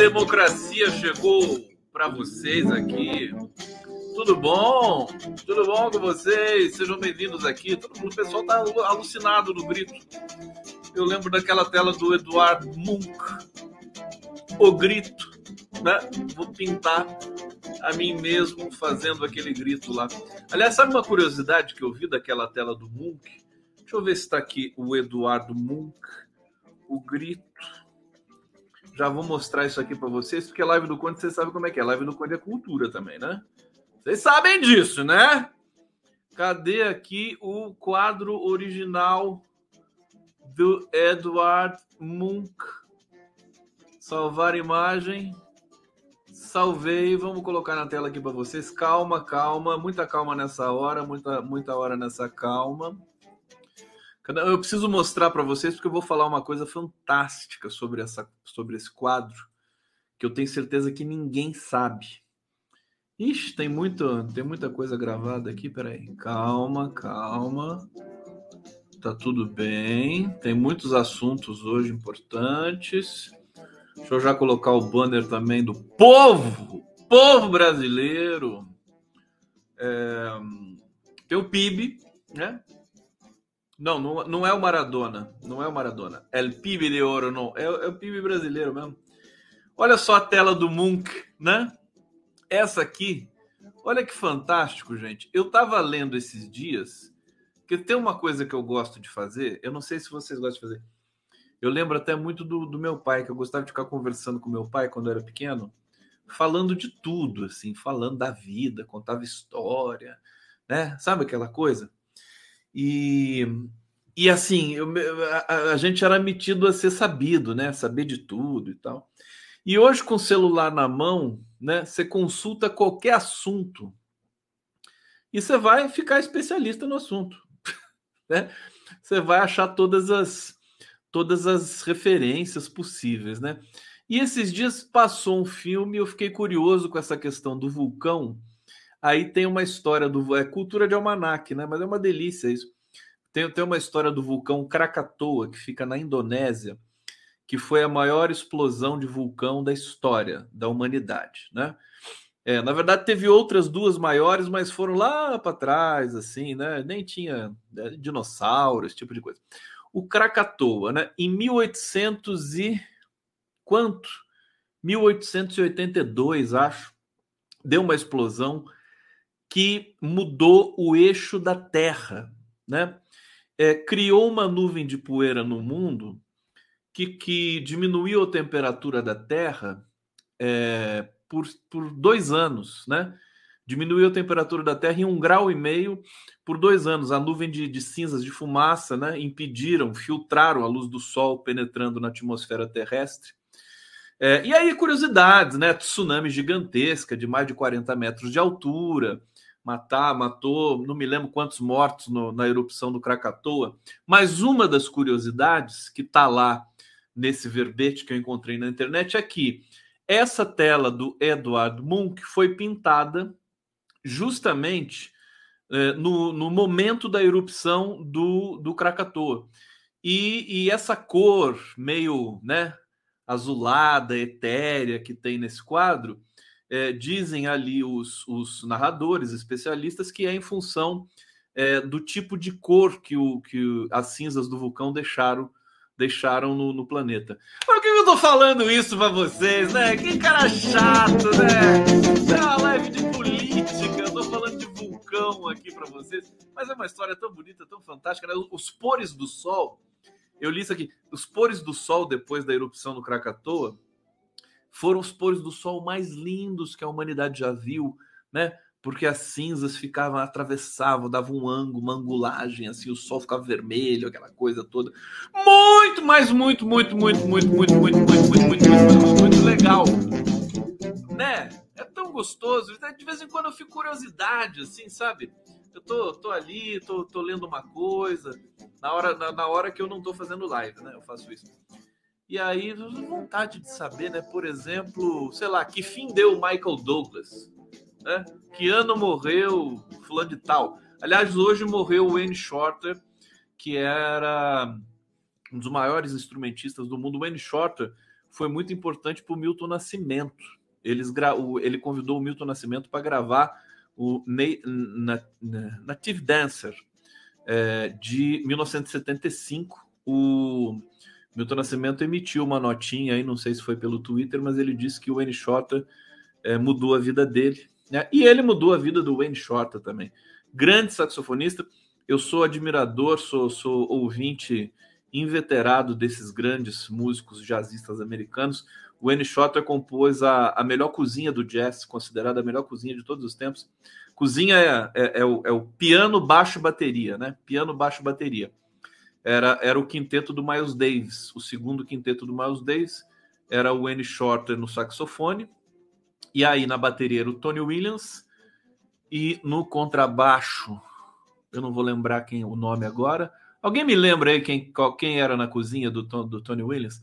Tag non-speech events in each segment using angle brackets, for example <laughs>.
Democracia chegou para vocês aqui. Tudo bom? Tudo bom com vocês? Sejam bem-vindos aqui. Todo mundo, o pessoal tá alucinado no grito. Eu lembro daquela tela do Eduardo Munch. O grito, né? Vou pintar a mim mesmo fazendo aquele grito lá. Aliás, sabe uma curiosidade que eu vi daquela tela do Munch? Deixa eu ver se está aqui o Eduardo Munch, o grito. Já vou mostrar isso aqui para vocês, porque live do Conde, vocês sabem como é que é. Live do Conde é cultura também, né? Vocês sabem disso, né? Cadê aqui o quadro original do Edward Munch? Salvar imagem. Salvei, vamos colocar na tela aqui para vocês. Calma, calma, muita calma nessa hora, muita, muita hora nessa calma. Eu preciso mostrar para vocês porque eu vou falar uma coisa fantástica sobre essa, sobre esse quadro que eu tenho certeza que ninguém sabe. Ixi, tem muito, tem muita coisa gravada aqui. Peraí, calma, calma. Tá tudo bem. Tem muitos assuntos hoje importantes. Deixa eu já colocar o banner também do povo, povo brasileiro. É, tem o PIB, né? Não, não, não é o Maradona. Não é o Maradona. É o PIB de ouro, não. É, é o PIB brasileiro mesmo. Olha só a tela do Munch, né? Essa aqui. Olha que fantástico, gente. Eu tava lendo esses dias que tem uma coisa que eu gosto de fazer. Eu não sei se vocês gostam de fazer. Eu lembro até muito do, do meu pai, que eu gostava de ficar conversando com meu pai quando eu era pequeno, falando de tudo, assim, falando da vida, contava história, né? Sabe aquela coisa? E, e assim, eu, a, a, gente era metido a ser sabido, né? Saber de tudo e tal. E hoje, com o celular na mão, né? Você consulta qualquer assunto e você vai ficar especialista no assunto, <laughs> né? Você vai achar todas as todas as referências possíveis, né? E esses dias passou um filme, eu fiquei curioso com essa questão do vulcão Aí tem uma história do. É cultura de almanac, né? Mas é uma delícia isso. Tem, tem uma história do vulcão Krakatoa, que fica na Indonésia, que foi a maior explosão de vulcão da história da humanidade, né? É, na verdade, teve outras duas maiores, mas foram lá para trás, assim, né? Nem tinha né, esse tipo de coisa. O Krakatoa, né? Em 1800 e quanto? 1882, acho, deu uma explosão que mudou o eixo da Terra, né? É, criou uma nuvem de poeira no mundo que, que diminuiu a temperatura da Terra é, por, por dois anos, né? Diminuiu a temperatura da Terra em um grau e meio por dois anos. A nuvem de, de cinzas, de fumaça, né? Impediram, filtraram a luz do Sol penetrando na atmosfera terrestre. É, e aí, curiosidades, né? Tsunami gigantesca de mais de 40 metros de altura, matar, matou, não me lembro quantos mortos no, na erupção do Krakatoa, mas uma das curiosidades que está lá nesse verbete que eu encontrei na internet é que essa tela do Edward Munch foi pintada justamente eh, no, no, momento da erupção do, do Krakatoa. E, e essa cor meio né, azulada, etérea que tem nesse quadro é, dizem ali os, os, narradores, especialistas, que é em função é, do tipo de cor que, o, que as cinzas do vulcão deixaram deixaram no, no planeta. Por que eu tô falando isso para vocês, né? Que cara chato, né? É uma live de política, eu tô falando de vulcão aqui para vocês, mas é uma história tão bonita, tão fantástica, né? Os pores do Sol, eu li isso aqui, os pores do Sol depois da erupção do Krakatoa, foram os pôres do sol mais lindos que a humanidade já viu, né? Porque as cinzas ficavam, atravessavam, davam um ângulo, uma angulagem, assim, o sol ficava vermelho, aquela coisa toda. Muito, mas muito, muito, muito, muito, muito, muito, muito, muito, muito, muito, muito legal. Né? É tão gostoso. De vez em quando eu fico curiosidade, assim, sabe? Eu tô, tô ali, tô, tô lendo uma coisa, na hora, na, na hora que eu não tô fazendo live, né? Eu faço isso. E aí, vontade de saber, né? Por exemplo, sei lá, que fim deu o Michael Douglas? Né? Que ano morreu fulano de tal? Aliás, hoje morreu o Wayne Shorter, que era um dos maiores instrumentistas do mundo. O Wayne Shorter foi muito importante para o Milton Nascimento. Eles gra... Ele convidou o Milton Nascimento para gravar o Native Dancer é, de 1975. O Milton Nascimento emitiu uma notinha aí, não sei se foi pelo Twitter, mas ele disse que o Wayne Shorter é, mudou a vida dele. Né? E ele mudou a vida do Wayne Shorter também. Grande saxofonista. Eu sou admirador, sou, sou ouvinte inveterado desses grandes músicos jazzistas americanos. O Wayne Shorter compôs a, a melhor cozinha do jazz, considerada a melhor cozinha de todos os tempos. Cozinha é, é, é, o, é o, piano, baixo bateria, né? Piano, baixo bateria. Era, era o quinteto do Miles Davis. O segundo quinteto do Miles Davis era o Wayne Shorter no saxofone. E aí na bateria era o Tony Williams. E no contrabaixo, eu não vou lembrar quem o nome agora. Alguém me lembra aí quem, quem era na cozinha do, do Tony Williams?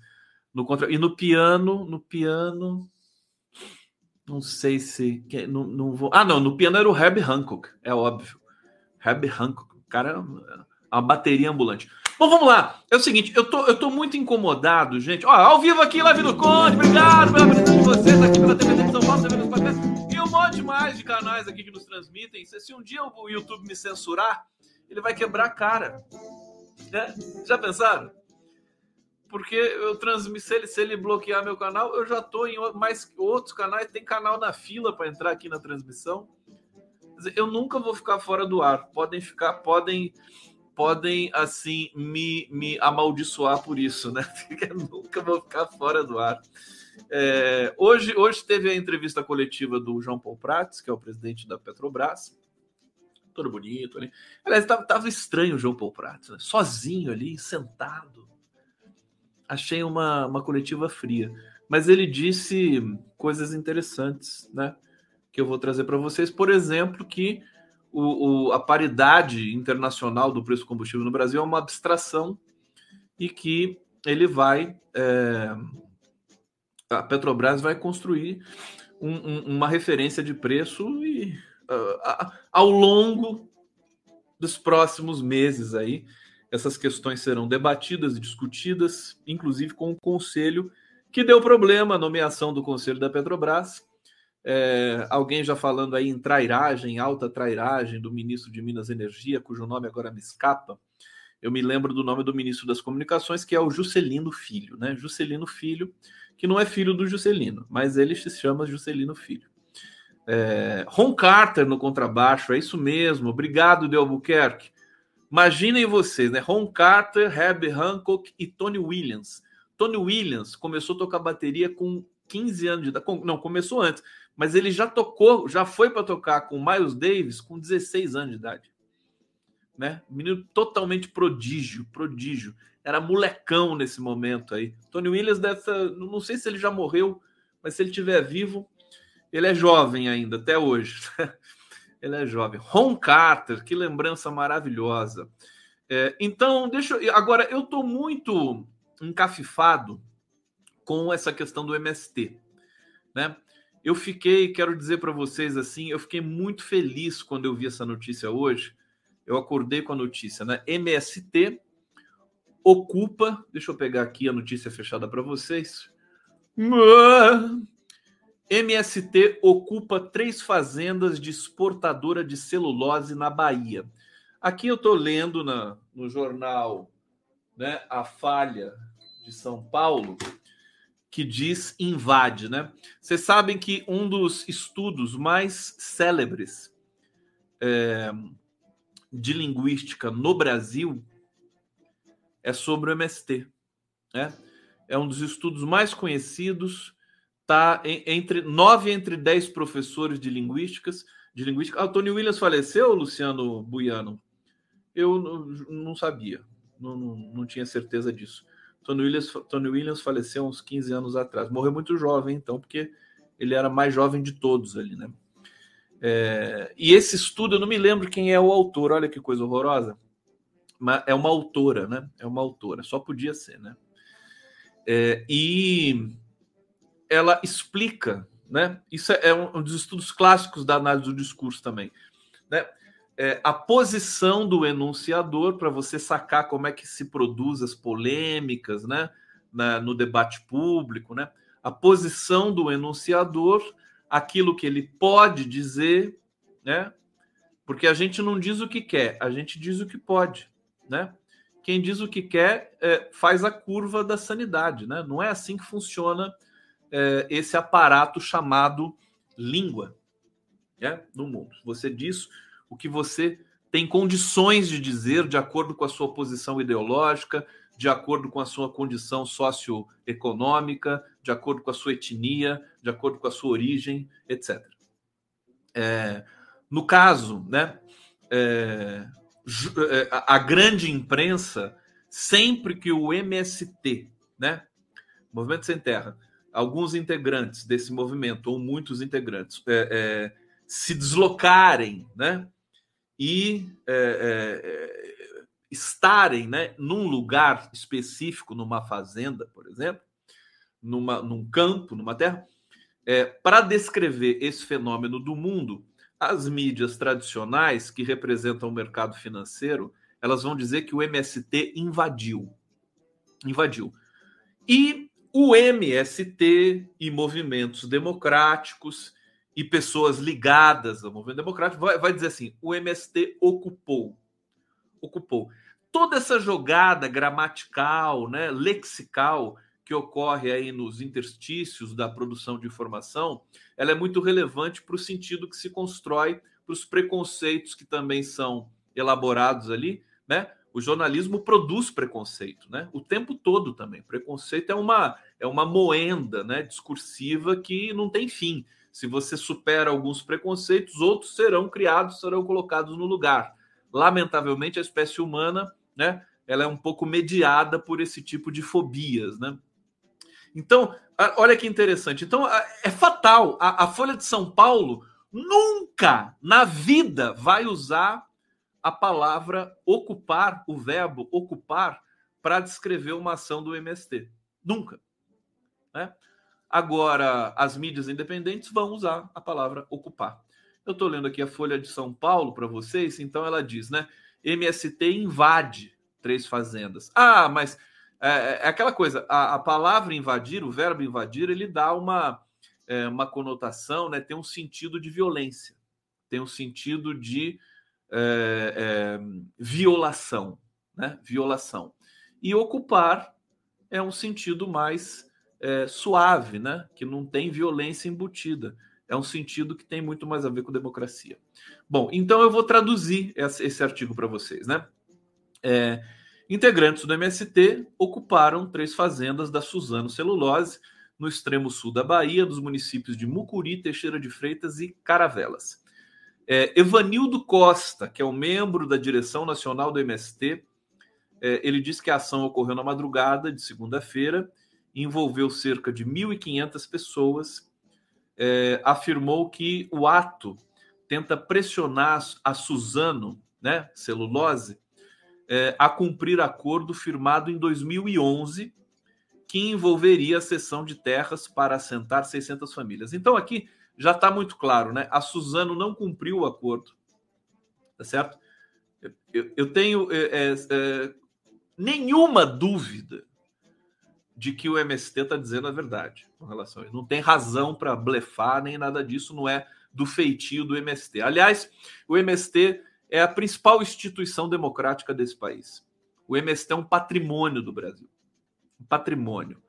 No contra... E no piano, no piano. Não sei se. Não, não vou... Ah, não, no piano era o Herb Hancock, é óbvio. Herb Hancock, o cara é uma bateria ambulante. Bom, vamos lá. É o seguinte, eu tô, eu tô muito incomodado, gente. Ó, ao vivo aqui, live do Conde. Obrigado pela presença de vocês aqui pela TV de São Paulo, TV dos. E um monte mais de canais aqui que nos transmitem. Se um dia o YouTube me censurar, ele vai quebrar a cara. É? Já pensaram? porque eu transmito, se ele, se ele bloquear meu canal, eu já estou em mais outros canais, tem canal na fila para entrar aqui na transmissão. Eu nunca vou ficar fora do ar. Podem ficar, podem, podem assim me, me amaldiçoar por isso, né? <laughs> Eu nunca vou ficar fora do ar. É, hoje, hoje teve a entrevista coletiva do João Paulo Prates, que é o presidente da Petrobras. Todo bonito ali. Aliás, estava estranho o João Paulo Prates, né? sozinho ali, sentado achei uma, uma coletiva fria. Mas ele disse coisas interessantes, né? Que eu vou trazer para vocês. Por exemplo, que o, o, a paridade internacional do preço do combustível no Brasil é uma abstração e que ele vai. É, a Petrobras vai construir um, um, uma referência de preço e, uh, ao longo dos próximos meses aí essas questões serão debatidas e discutidas, inclusive com o conselho, que deu problema a nomeação do conselho da Petrobras. É, alguém já falando aí em trairagem, alta trairagem do ministro de Minas Energia, cujo nome agora me escapa. Eu me lembro do nome do ministro das Comunicações, que é o Juscelino Filho, né? Juscelino Filho, que não é filho do Juscelino, mas ele se chama Juscelino Filho. É, Ron Carter no contrabaixo, é isso mesmo. Obrigado, De Albuquerque. Imaginem vocês, né? Ron Carter, Herbie Hancock e Tony Williams. Tony Williams começou a tocar bateria com 15 anos de idade. Não, começou antes, mas ele já tocou, já foi para tocar com Miles Davis com 16 anos de idade. Né? Menino totalmente prodígio, prodígio. Era molecão nesse momento aí. Tony Williams dessa, não sei se ele já morreu, mas se ele estiver vivo, ele é jovem ainda até hoje. <laughs> Ele é jovem. Ron Carter, que lembrança maravilhosa. É, então, deixa eu. Agora, eu estou muito encafifado com essa questão do MST. Né? Eu fiquei, quero dizer para vocês assim, eu fiquei muito feliz quando eu vi essa notícia hoje. Eu acordei com a notícia, né? MST ocupa, deixa eu pegar aqui a notícia fechada para vocês. MST ocupa três fazendas de exportadora de celulose na Bahia. Aqui eu estou lendo na, no jornal né, A Falha de São Paulo, que diz invade. Né? Vocês sabem que um dos estudos mais célebres é, de linguística no Brasil é sobre o MST. Né? É um dos estudos mais conhecidos tá entre nove entre dez professores de linguísticas de linguística. Ah, Tony Williams faleceu, Luciano Buiano? Eu não, não sabia, não, não, não, tinha certeza disso. Tony Williams, Tony Williams faleceu uns 15 anos atrás. Morreu muito jovem, então, porque ele era mais jovem de todos ali, né? É, e esse estudo, eu não me lembro quem é o autor, olha que coisa horrorosa. Mas é uma autora, né? É uma autora, só podia ser, né? É, e ela explica, né? Isso é um dos estudos clássicos da análise do discurso também, né? É, a posição do enunciador para você sacar como é que se produz as polêmicas, né? na, no debate público, né? A posição do enunciador, aquilo que ele pode dizer, né? Porque a gente não diz o que quer, a gente diz o que pode, né? Quem diz o que quer é, faz a curva da sanidade, né? Não é assim que funciona é, esse aparato chamado língua, né? No mundo. Você diz o que você tem condições de dizer de acordo com a sua posição ideológica, de acordo com a sua condição socioeconômica, de acordo com a sua etnia, de acordo com a sua origem, etc. É, no caso, né, é, é a grande imprensa, sempre que o MST, né, Movimento Sem Terra, alguns integrantes desse movimento, ou muitos integrantes, é, é, se deslocarem, né, e é, é, estarem, né, num lugar específico, numa fazenda, por exemplo, numa, num campo, numa terra, é, para descrever esse fenômeno do mundo, as mídias tradicionais que representam o mercado financeiro, elas vão dizer que o MST invadiu. Invadiu. E o MST e movimentos democráticos e pessoas ligadas ao movimento democrático vai, vai dizer assim: o MST ocupou. Ocupou. Toda essa jogada gramatical, né, lexical, que ocorre aí nos interstícios da produção de informação, ela é muito relevante para o sentido que se constrói, para os preconceitos que também são elaborados ali, né? O jornalismo produz preconceito, né? O tempo todo também. Preconceito é uma é uma moenda, né, discursiva que não tem fim. Se você supera alguns preconceitos, outros serão criados, serão colocados no lugar. Lamentavelmente, a espécie humana, né, ela é um pouco mediada por esse tipo de fobias, né? Então, olha que interessante. Então, é fatal. A, a Folha de São Paulo nunca na vida vai usar a palavra ocupar, o verbo ocupar, para descrever uma ação do MST. Nunca. Né? Agora, as mídias independentes vão usar a palavra ocupar. Eu estou lendo aqui a Folha de São Paulo para vocês, então ela diz, né? MST invade três fazendas. Ah, mas é, é, é aquela coisa, a, a, palavra invadir, o verbo invadir, ele dá uma, é, uma conotação, né, tem um sentido de violência, tem um sentido de é, é, violação, né, violação. E ocupar é um sentido mais é, suave, né, que não tem violência embutida. É um sentido que tem muito mais a ver com democracia. Bom, então eu vou traduzir esse, artigo para vocês, né? É, Integrantes do MST ocuparam três fazendas da Suzano Celulose, no extremo sul da Bahia, dos municípios de Mucuri, Teixeira de Freitas e Caravelas. É, Evanildo Costa, que é um membro da direção nacional do MST, é, ele disse que a ação ocorreu na madrugada de segunda-feira, envolveu cerca de 1.500 pessoas, é, afirmou que o ato tenta pressionar a Suzano, né, celulose, é, a cumprir acordo firmado em 2011 que envolveria a cessão de terras para assentar 600 famílias. Então aqui já está muito claro, né? A Suzano não cumpriu o acordo, tá certo? Eu, eu tenho é, é, é nenhuma dúvida de que o MST está dizendo a verdade com relação a isso. Não tem razão para blefar nem nada disso, não é do feitio do MST. Aliás, o MST é a principal instituição democrática desse país. O MST é um patrimônio do Brasil. Um patrimônio.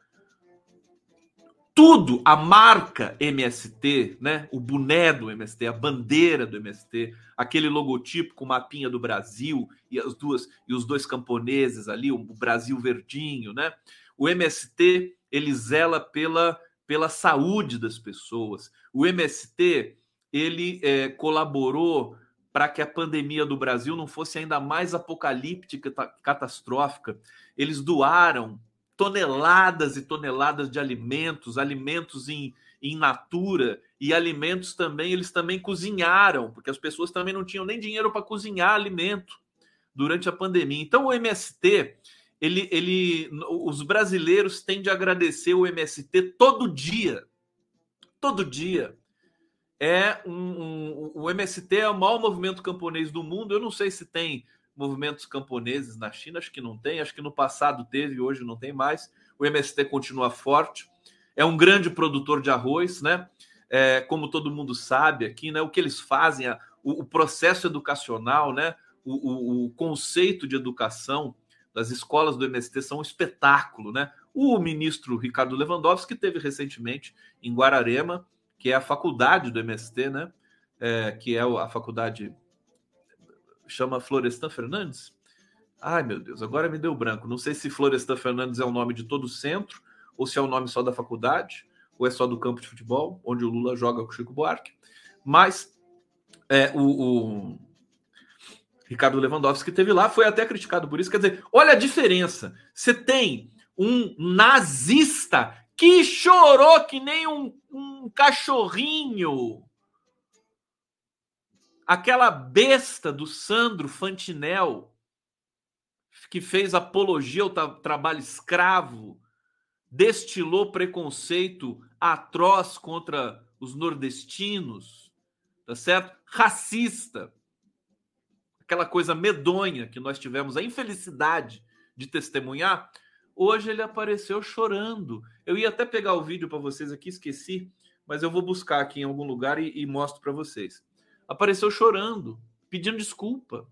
Tudo, a marca MST, né? o boné do MST, a bandeira do MST, aquele logotipo com mapinha do Brasil e as duas e os dois camponeses ali, o Brasil verdinho, né? O MST, ele zela pela, pela saúde das pessoas. O MST, ele é, colaborou para que a pandemia do Brasil não fosse ainda mais apocalíptica, catastrófica. Eles doaram toneladas e toneladas de alimentos, alimentos em, em natura e alimentos também, eles também cozinharam, porque as pessoas também não tinham nem dinheiro para cozinhar alimento durante a pandemia. Então o MST, ele, ele, os brasileiros têm de agradecer o MST todo dia, todo dia é um, um, o MST é o maior movimento camponês do mundo. Eu não sei se tem movimentos camponeses na China, acho que não tem, acho que no passado teve, hoje não tem mais. o MST continua forte, é um grande produtor de arroz, né? É, como todo mundo sabe aqui, né? O que eles fazem, a, o, o, processo educacional, né? O, o, o, conceito de educação das escolas do MST são um espetáculo, né? O ministro Ricardo Lewandowski teve recentemente em Guararema, que é a faculdade do MST, né? É, que é a faculdade chama Florestan Fernandes. Ai, meu Deus, agora me deu branco. Não sei se Florestan Fernandes é o nome de todo o centro, ou se é o nome só da faculdade, ou é só do campo de futebol, onde o Lula joga com o Chico Buarque. Mas é, o, o Ricardo Lewandowski teve lá, foi até criticado por isso. Quer dizer, olha a diferença. Você tem um nazista que chorou que nem um, um cachorrinho aquela besta do Sandro Fantinel, que fez apologia ao tra trabalho escravo, destilou preconceito atroz contra os nordestinos, tá certo? Racista. Aquela coisa medonha que nós tivemos a infelicidade de testemunhar. Hoje ele apareceu chorando. Eu ia até pegar o vídeo para vocês aqui, esqueci, mas eu vou buscar aqui em algum lugar e, e mostro para vocês apareceu chorando, pedindo desculpa.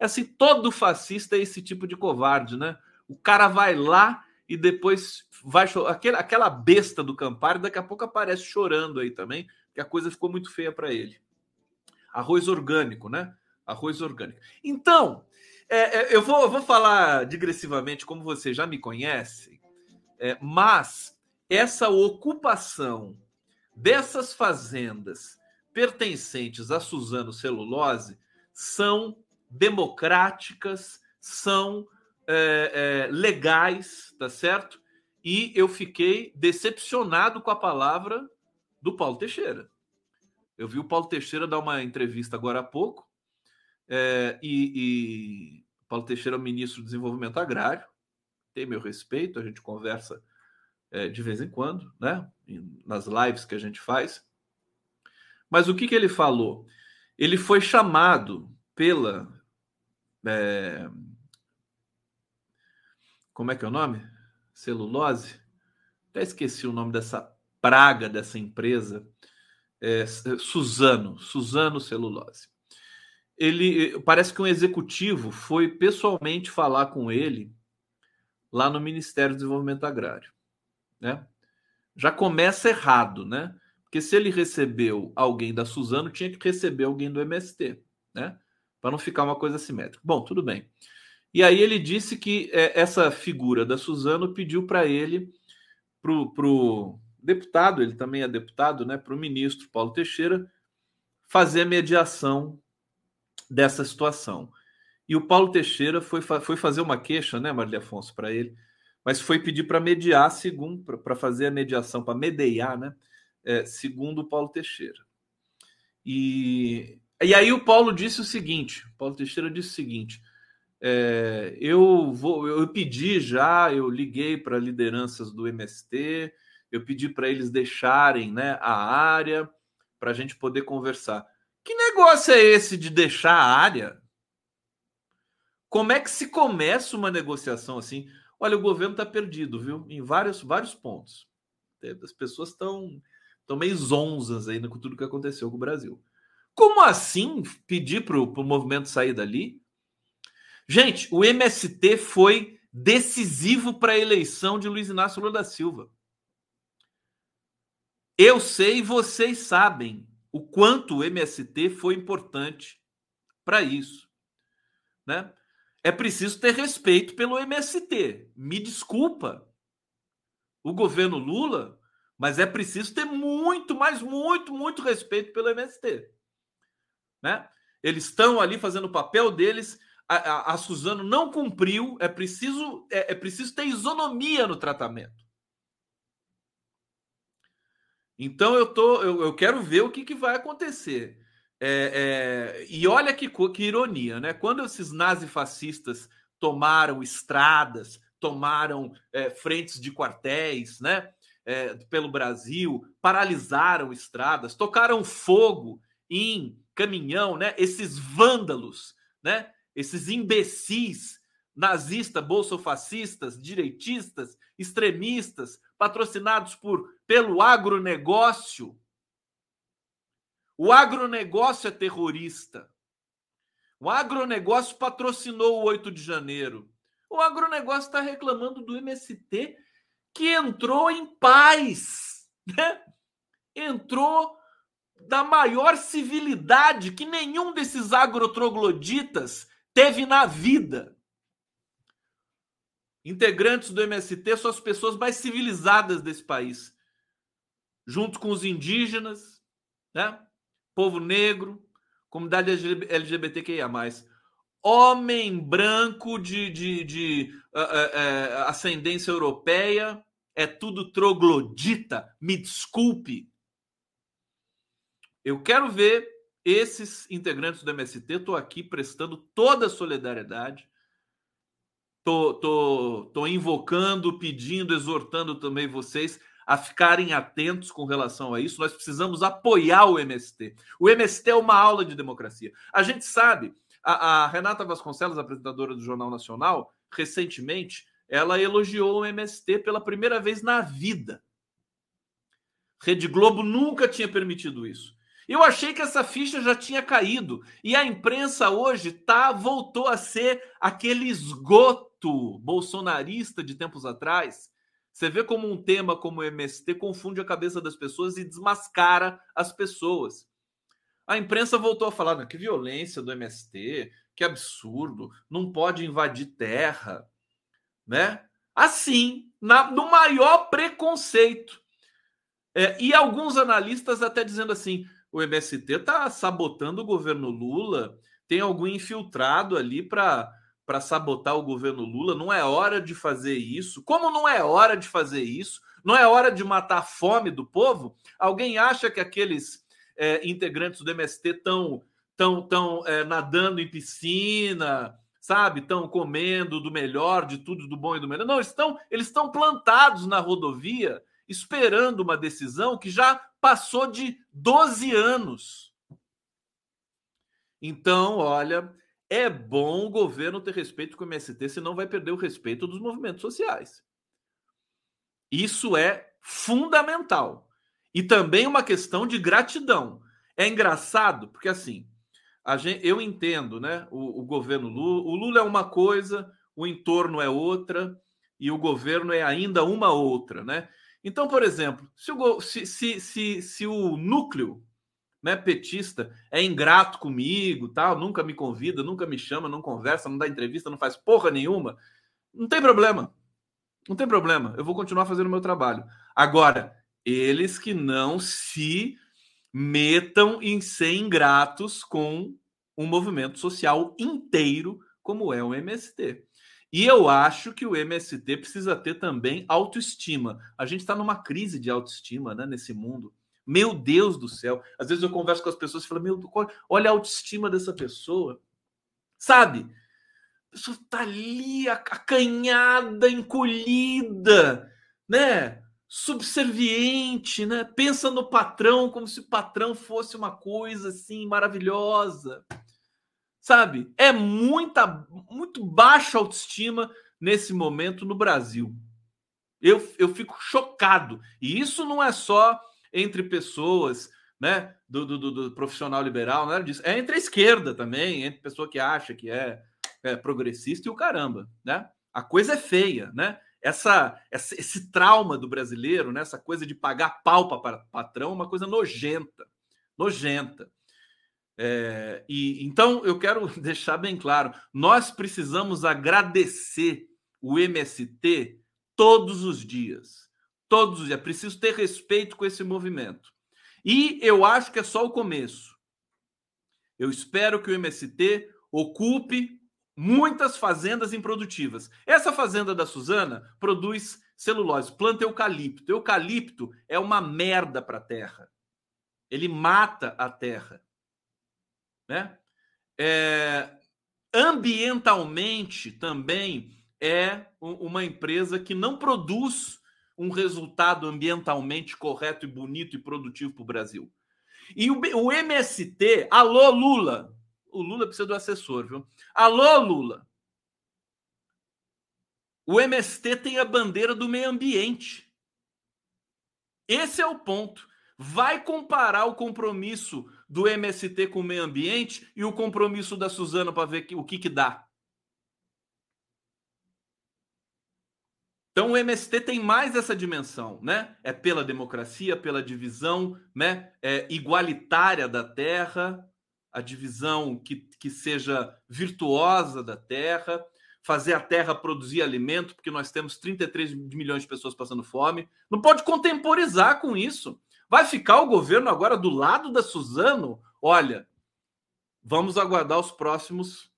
É assim, todo fascista é esse tipo de covarde, né? O cara vai lá e depois vai aquela, aquela besta do Campari, daqui a pouco aparece chorando aí também, que a coisa ficou muito feia para ele. Arroz orgânico, né? Arroz orgânico. Então, é, é, eu, vou, eu vou falar digressivamente, como você já me conhece, é, mas essa ocupação dessas fazendas pertencentes a Suzano Celulose são democráticas, são é, é, legais, tá certo? E eu fiquei decepcionado com a palavra do Paulo Teixeira. Eu vi o Paulo Teixeira dar uma entrevista agora há pouco, é, e, e Paulo Teixeira é o ministro do Desenvolvimento Agrário, tem meu respeito, a gente conversa é, de vez em quando, né? Nas lives que a gente faz. Mas o que, que ele falou? Ele foi chamado pela. É... Como é que é o nome? Celulose? Até esqueci o nome dessa praga dessa empresa. É, Suzano, Suzano Celulose. Ele parece que um executivo foi pessoalmente falar com ele lá no Ministério do Desenvolvimento Agrário, né? Já começa errado, né? Porque se ele recebeu alguém da Suzano, tinha que receber alguém do MST, né? Para não ficar uma coisa assimétrica. Bom, tudo bem. E aí ele disse que é, essa figura da Suzano pediu para ele, para o deputado, ele também é deputado, né? Para o ministro Paulo Teixeira, fazer mediação dessa situação. E o Paulo Teixeira foi, foi fazer uma queixa, né, Maria Afonso, para ele, mas foi pedir para mediar, segundo, para fazer a mediação, para mediar, né? é, segundo Paulo Teixeira. E, e aí o Paulo disse o seguinte: Paulo Teixeira disse o seguinte. É, eu vou, eu pedi já, eu liguei para lideranças do MST, eu pedi para eles deixarem né, a área para a gente poder conversar. Que negócio é esse de deixar a área? Como é que se começa uma negociação assim? Olha, o governo está perdido, viu? Em vários, vários pontos. As pessoas estão Estão meio zonzas ainda com tudo que aconteceu com o Brasil. Como assim pedir para o movimento sair dali? Gente, o MST foi decisivo para a eleição de Luiz Inácio Lula da Silva. Eu sei, vocês sabem o quanto o MST foi importante para isso, né? É preciso ter respeito pelo MST. Me desculpa. O governo Lula mas é preciso ter muito, mas muito, muito respeito pelo MST. Né? Eles estão ali fazendo o papel deles. A, a, a Suzano não cumpriu. É preciso, é, é, preciso ter isonomia no tratamento. Então eu tô, eu, eu quero ver o que, que vai acontecer. É, é, e olha que, que ironia, né? Quando esses nazifascistas tomaram estradas, tomaram é, frentes de quartéis, né? é, pelo Brasil, paralisaram estradas, tocaram fogo em caminhão, né? Esses vândalos, né? Esses imbecis nazistas, bolsofascistas, direitistas, extremistas, patrocinados por pelo agronegócio. O agronegócio é terrorista. O agronegócio patrocinou o 8 de janeiro. O agronegócio está reclamando do MST que entrou em paz, né? entrou da maior civilidade que nenhum desses agrotrogloditas teve na vida. Integrantes do MST são as pessoas mais civilizadas desse país, junto com os indígenas, né? povo negro, comunidade LGBTQIA. Homem branco de, de, de uh, uh, uh, ascendência europeia, é tudo troglodita. Me desculpe. Eu quero ver esses integrantes do MST. Estou aqui prestando toda a solidariedade. Tô, tô, tô invocando, pedindo, exortando também vocês a ficarem atentos com relação a isso. Nós precisamos apoiar o MST. O MST é uma aula de democracia. A gente sabe, a, a Renata Vasconcelos, apresentadora do Jornal Nacional, recentemente, ela elogiou o MST pela primeira vez na vida. Rede Globo nunca tinha permitido isso. Eu achei que essa ficha já tinha caído e a imprensa hoje tá voltou a ser aquele esgoto bolsonarista de tempos atrás você vê como um tema como o MST confunde a cabeça das pessoas e desmascara as pessoas. A imprensa voltou a falar: que violência do MST, que absurdo, não pode invadir terra, né? Assim, na, no maior preconceito. É, e alguns analistas até dizendo assim: o MST está sabotando o governo Lula, tem algum infiltrado ali para para sabotar o governo Lula. Não é hora de fazer isso. Como não é hora de fazer isso? Não é hora de matar a fome do povo? Alguém acha que aqueles é, integrantes do MST estão tão, tão, é, nadando em piscina, sabe? Estão comendo do melhor, de tudo, do bom e do melhor. Não, estão, eles estão plantados na rodovia, esperando uma decisão que já passou de 12 anos. Então, olha, é bom o governo ter respeito com o MST, senão vai perder o respeito dos movimentos sociais. Isso é fundamental. E também uma questão de gratidão. É engraçado, porque assim, gente, eu entendo, né? O, o, governo Lula, o Lula é uma coisa, o entorno é outra, e o governo é ainda uma outra, né? Então, por exemplo, se o, se, se, se, se o núcleo né, petista, é ingrato comigo, tal, nunca me convida, nunca me chama, não conversa, não dá entrevista, não faz porra nenhuma. Não tem problema. Não tem problema. Eu vou continuar fazendo o meu trabalho. Agora, eles que não se metam em ser ingratos com um movimento social inteiro como é o MST. E eu acho que o MST precisa ter também autoestima. A gente está numa crise de autoestima né, nesse mundo. Meu Deus do céu. Às vezes eu converso com as pessoas e falo, meu, olha a autoestima dessa pessoa. Sabe? A pessoa tá ali acanhada, encolhida, né? Subserviente, né? Pensa no patrão como se o patrão fosse uma coisa assim maravilhosa. Sabe? É muita muito baixa autoestima nesse momento no Brasil. Eu, eu fico chocado. E isso não é só entre pessoas né, do, do, do, profissional liberal, nada disso. É entre a esquerda também, entre pessoa que acha que é, é progressista e o caramba, né? A coisa é feia, né? Essa, essa, esse trauma do brasileiro, né? essa coisa de pagar pau para patrão, é uma coisa nojenta, nojenta. É, e então eu quero <laughs> deixar bem claro: nós precisamos agradecer o MST todos os dias todos os dias. Preciso ter respeito com esse movimento. E eu acho que é só o começo. Eu espero que o MST ocupe muitas fazendas improdutivas. Essa fazenda da Suzana produz celulose, planta eucalipto. Eucalipto é uma merda para a terra. Ele mata a terra. Né? É, ambientalmente também é uma empresa que não produz um resultado ambientalmente correto e bonito e produtivo para o Brasil. E o, o MST, alô Lula, o Lula precisa do assessor, viu? Alô Lula, O MST tem a bandeira do meio ambiente. Esse é o ponto. Vai comparar o compromisso do MST com o meio ambiente e o compromisso da Suzana para ver o que, que dá. Então o MST tem mais essa dimensão, né? É pela democracia, pela divisão, né? É igualitária da terra, a divisão que, que seja virtuosa da terra, fazer a terra produzir alimento, porque nós temos 33 milhões de pessoas passando fome. Não pode contemporizar com isso. Vai ficar o governo agora do lado da Suzano? Olha, vamos aguardar os próximos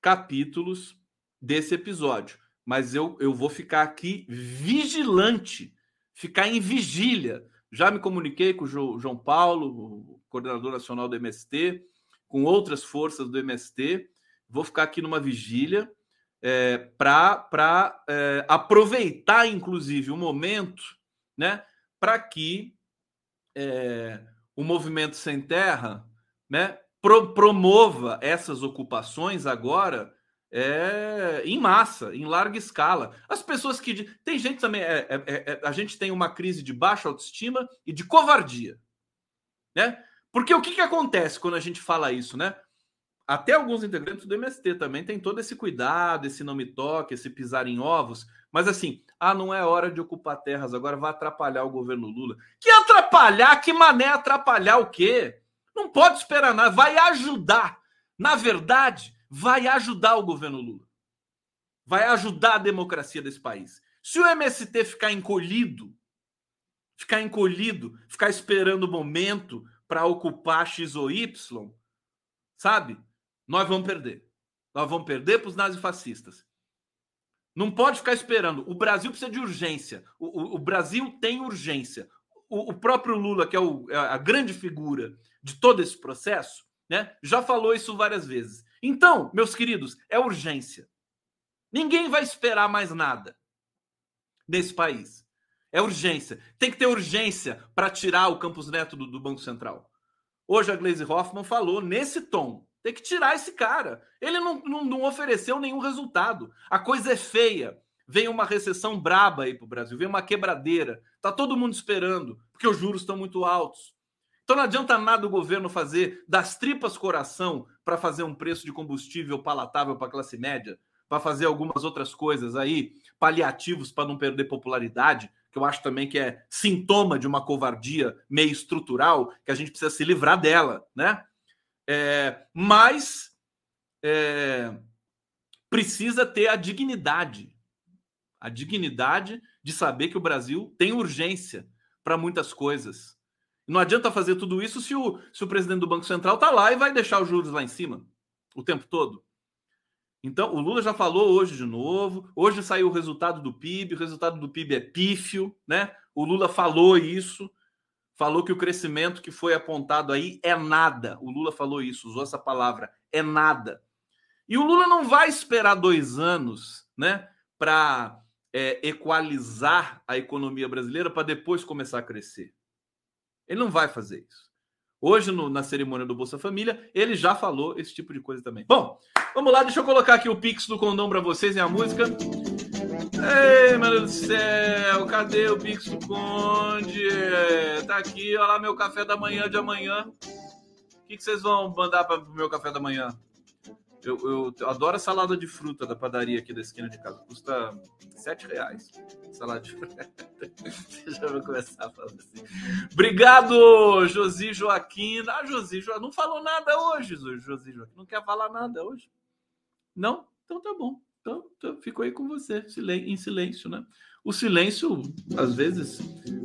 capítulos desse episódio. Mas eu, eu vou ficar aqui vigilante, ficar em vigília. Já me comuniquei com o João Paulo, coordenador nacional do MST, com outras forças do MST. Vou ficar aqui numa vigília é, para é, aproveitar, inclusive, o momento né, para que é, o movimento sem terra né, pro, promova essas ocupações agora é, em massa, em larga escala. As pessoas que. Tem gente também. É, é, é, a gente tem uma crise de baixa autoestima e de covardia. Né? Porque o que, que acontece quando a gente fala isso, né? Até alguns integrantes do MST também tem todo esse cuidado, esse não me toque, esse pisar em ovos. Mas assim, ah, não é hora de ocupar terras, agora vai atrapalhar o governo Lula. Que atrapalhar? Que mané atrapalhar o quê? Não pode esperar nada, vai ajudar. Na verdade, vai ajudar o governo Lula. Vai ajudar a democracia desse país. Se o MST ficar encolhido, ficar encolhido, ficar esperando o momento para ocupar X ou Y, sabe? Nós vamos perder. Nós vamos perder para os nazifascistas. Não pode ficar esperando. O Brasil precisa de urgência. O, o, o Brasil tem urgência. O, o próprio Lula, que é, é, a grande figura de todo esse processo, né, já falou isso várias vezes. Então, meus queridos, é urgência. Ninguém vai esperar mais nada nesse país. É urgência. Tem que ter urgência para tirar o Campos Neto do, do Banco Central. Hoje a Glaze Hoffman falou nesse tom. Tem que tirar esse cara. Ele não, não, não, ofereceu nenhum resultado. A coisa é feia. Vem uma recessão braba aí para o Brasil, vem uma quebradeira. Tá todo mundo esperando, porque os juros estão muito altos. Então não adianta nada o governo fazer das tripas coração para fazer um preço de combustível palatável para a classe média, para fazer algumas outras coisas aí, paliativos para não perder popularidade, que eu acho também que é sintoma de uma covardia meio estrutural, que a gente precisa se livrar dela, né? É, mas é, precisa ter a dignidade, a dignidade de saber que o Brasil tem urgência para muitas coisas. Não adianta fazer tudo isso se o, se o presidente do Banco Central está lá e vai deixar os juros lá em cima o tempo todo. Então, o Lula já falou hoje de novo. Hoje saiu o resultado do PIB. O resultado do PIB é pífio, né? O Lula falou isso falou que o crescimento que foi apontado aí é nada. O Lula falou isso, usou essa palavra, é nada. E o Lula não vai esperar dois anos, né, para é, equalizar a economia brasileira para depois começar a crescer. Ele não vai fazer isso. Hoje, no, na cerimônia do Bolsa Família, ele já falou esse tipo de coisa também. Bom, vamos lá, deixa eu colocar aqui o Pix do Condão para vocês em a música. Ei, meu Deus do céu, cadê o Pix do Conde? Tá aqui, olha lá meu café da manhã de amanhã. O que, que vocês vão mandar para o meu café da manhã? Eu, eu, eu, adoro a salada de fruta da padaria aqui da esquina de casa. Custa sete reais. Salada de fruta. <laughs> Já vou começar a falar assim. Obrigado, Josi Joaquim. Ah, Josi Joaquim. Não falou nada hoje, Josi Joaquim. Não quer falar nada hoje? Não? Então tá bom. Então, então fico aí com você, em silêncio, né? O silêncio, às vezes,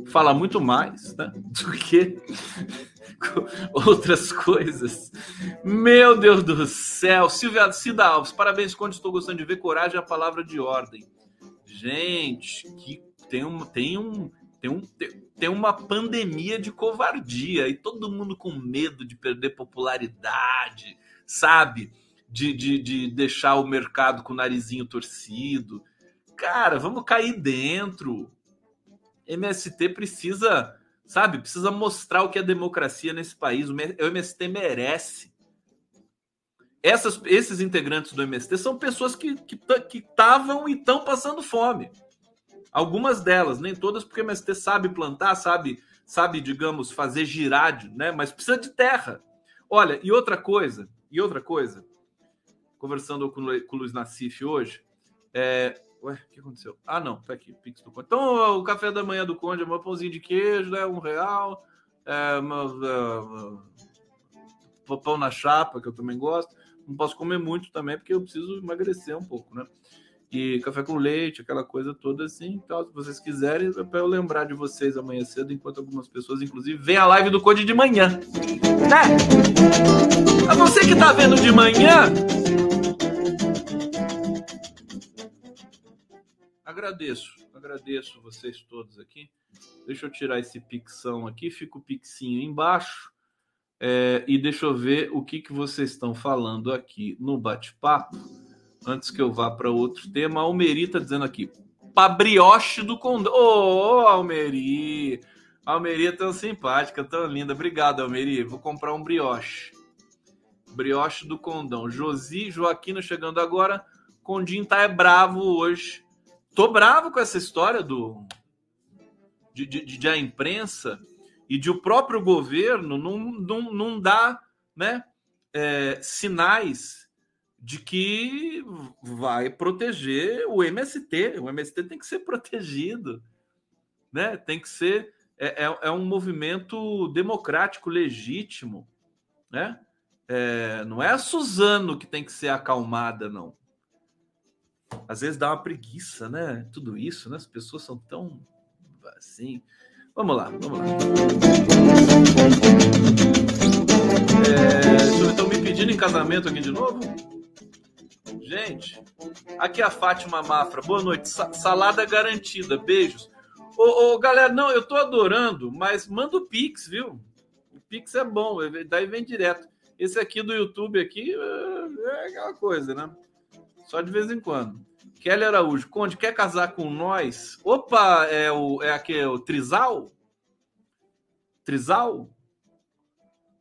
fala muito mais né, <laughs> do que <laughs> outras coisas. Meu Deus do céu! Silvia Cida Alves, parabéns, quando estou gostando de ver coragem é a palavra de ordem. Gente, que tem um, tem um, tem um, tem uma pandemia de covardia e todo mundo com medo de perder popularidade, sabe? De, de, de deixar o mercado com o narizinho torcido. Cara, vamos cair dentro. MST precisa, sabe, precisa mostrar o que é democracia nesse país. O MST merece. essas, esses integrantes do MST são pessoas que estavam que, e estão passando fome. Algumas delas, nem todas, porque o MST sabe plantar, sabe, sabe, digamos, fazer girar, né? Mas precisa de terra. Olha, e outra coisa, e outra coisa, conversando com, com o Luiz Nassif hoje, é, Ué, o que aconteceu? Ah, não, tá aqui, Pix do Conde. Então, o café da manhã do Conde é um pãozinho de queijo, né? Um real. É, uma, uma, uma, pão na chapa, que eu também gosto. Não posso comer muito também, porque eu preciso emagrecer um pouco, né? E café com leite, aquela coisa toda assim. Então, se vocês quiserem, é para eu lembrar de vocês amanhã cedo, enquanto algumas pessoas, inclusive, veem a live do Conde de manhã. Né? A você que tá vendo de manhã, agradeço, agradeço vocês todos aqui. Deixa eu tirar esse pixão aqui, fica o pixinho embaixo. É, e deixa eu ver o que, que vocês estão falando aqui no bate-papo. Antes que eu vá para outro tema, Almeri está dizendo aqui: pabrioche do condão. Ô, oh, Almeri! Almeri é tão simpática, tão linda. Obrigado, Almeri. Vou comprar um brioche. Brioche do condão. Josi Joaquina chegando agora. Condinho tá é bravo hoje tô bravo com essa história do de, de, de, a imprensa e de o próprio governo não, não, não dá né, é, sinais de que vai proteger o MST. O MST tem que ser protegido, né? Tem que ser é, é, é um movimento democrático legítimo, né? É, não é a Suzano que tem que ser acalmada, não às vezes dá uma preguiça, né? Tudo isso, né? As pessoas são tão assim. Vamos lá, vamos lá. É, estão me pedindo em casamento aqui de novo? Gente, aqui é a Fátima Mafra. Boa noite. salada garantida. Beijos. Ô, ô, galera, não, eu tô adorando, mas manda o Pix, viu? O Pix é bom, daí vem direto. Esse aqui do YouTube aqui é, é aquela coisa, né? Só de vez em quando. Kelly Araújo, Conde, quer casar com nós? Opa, é o é aqui, o Trizal? Trizal?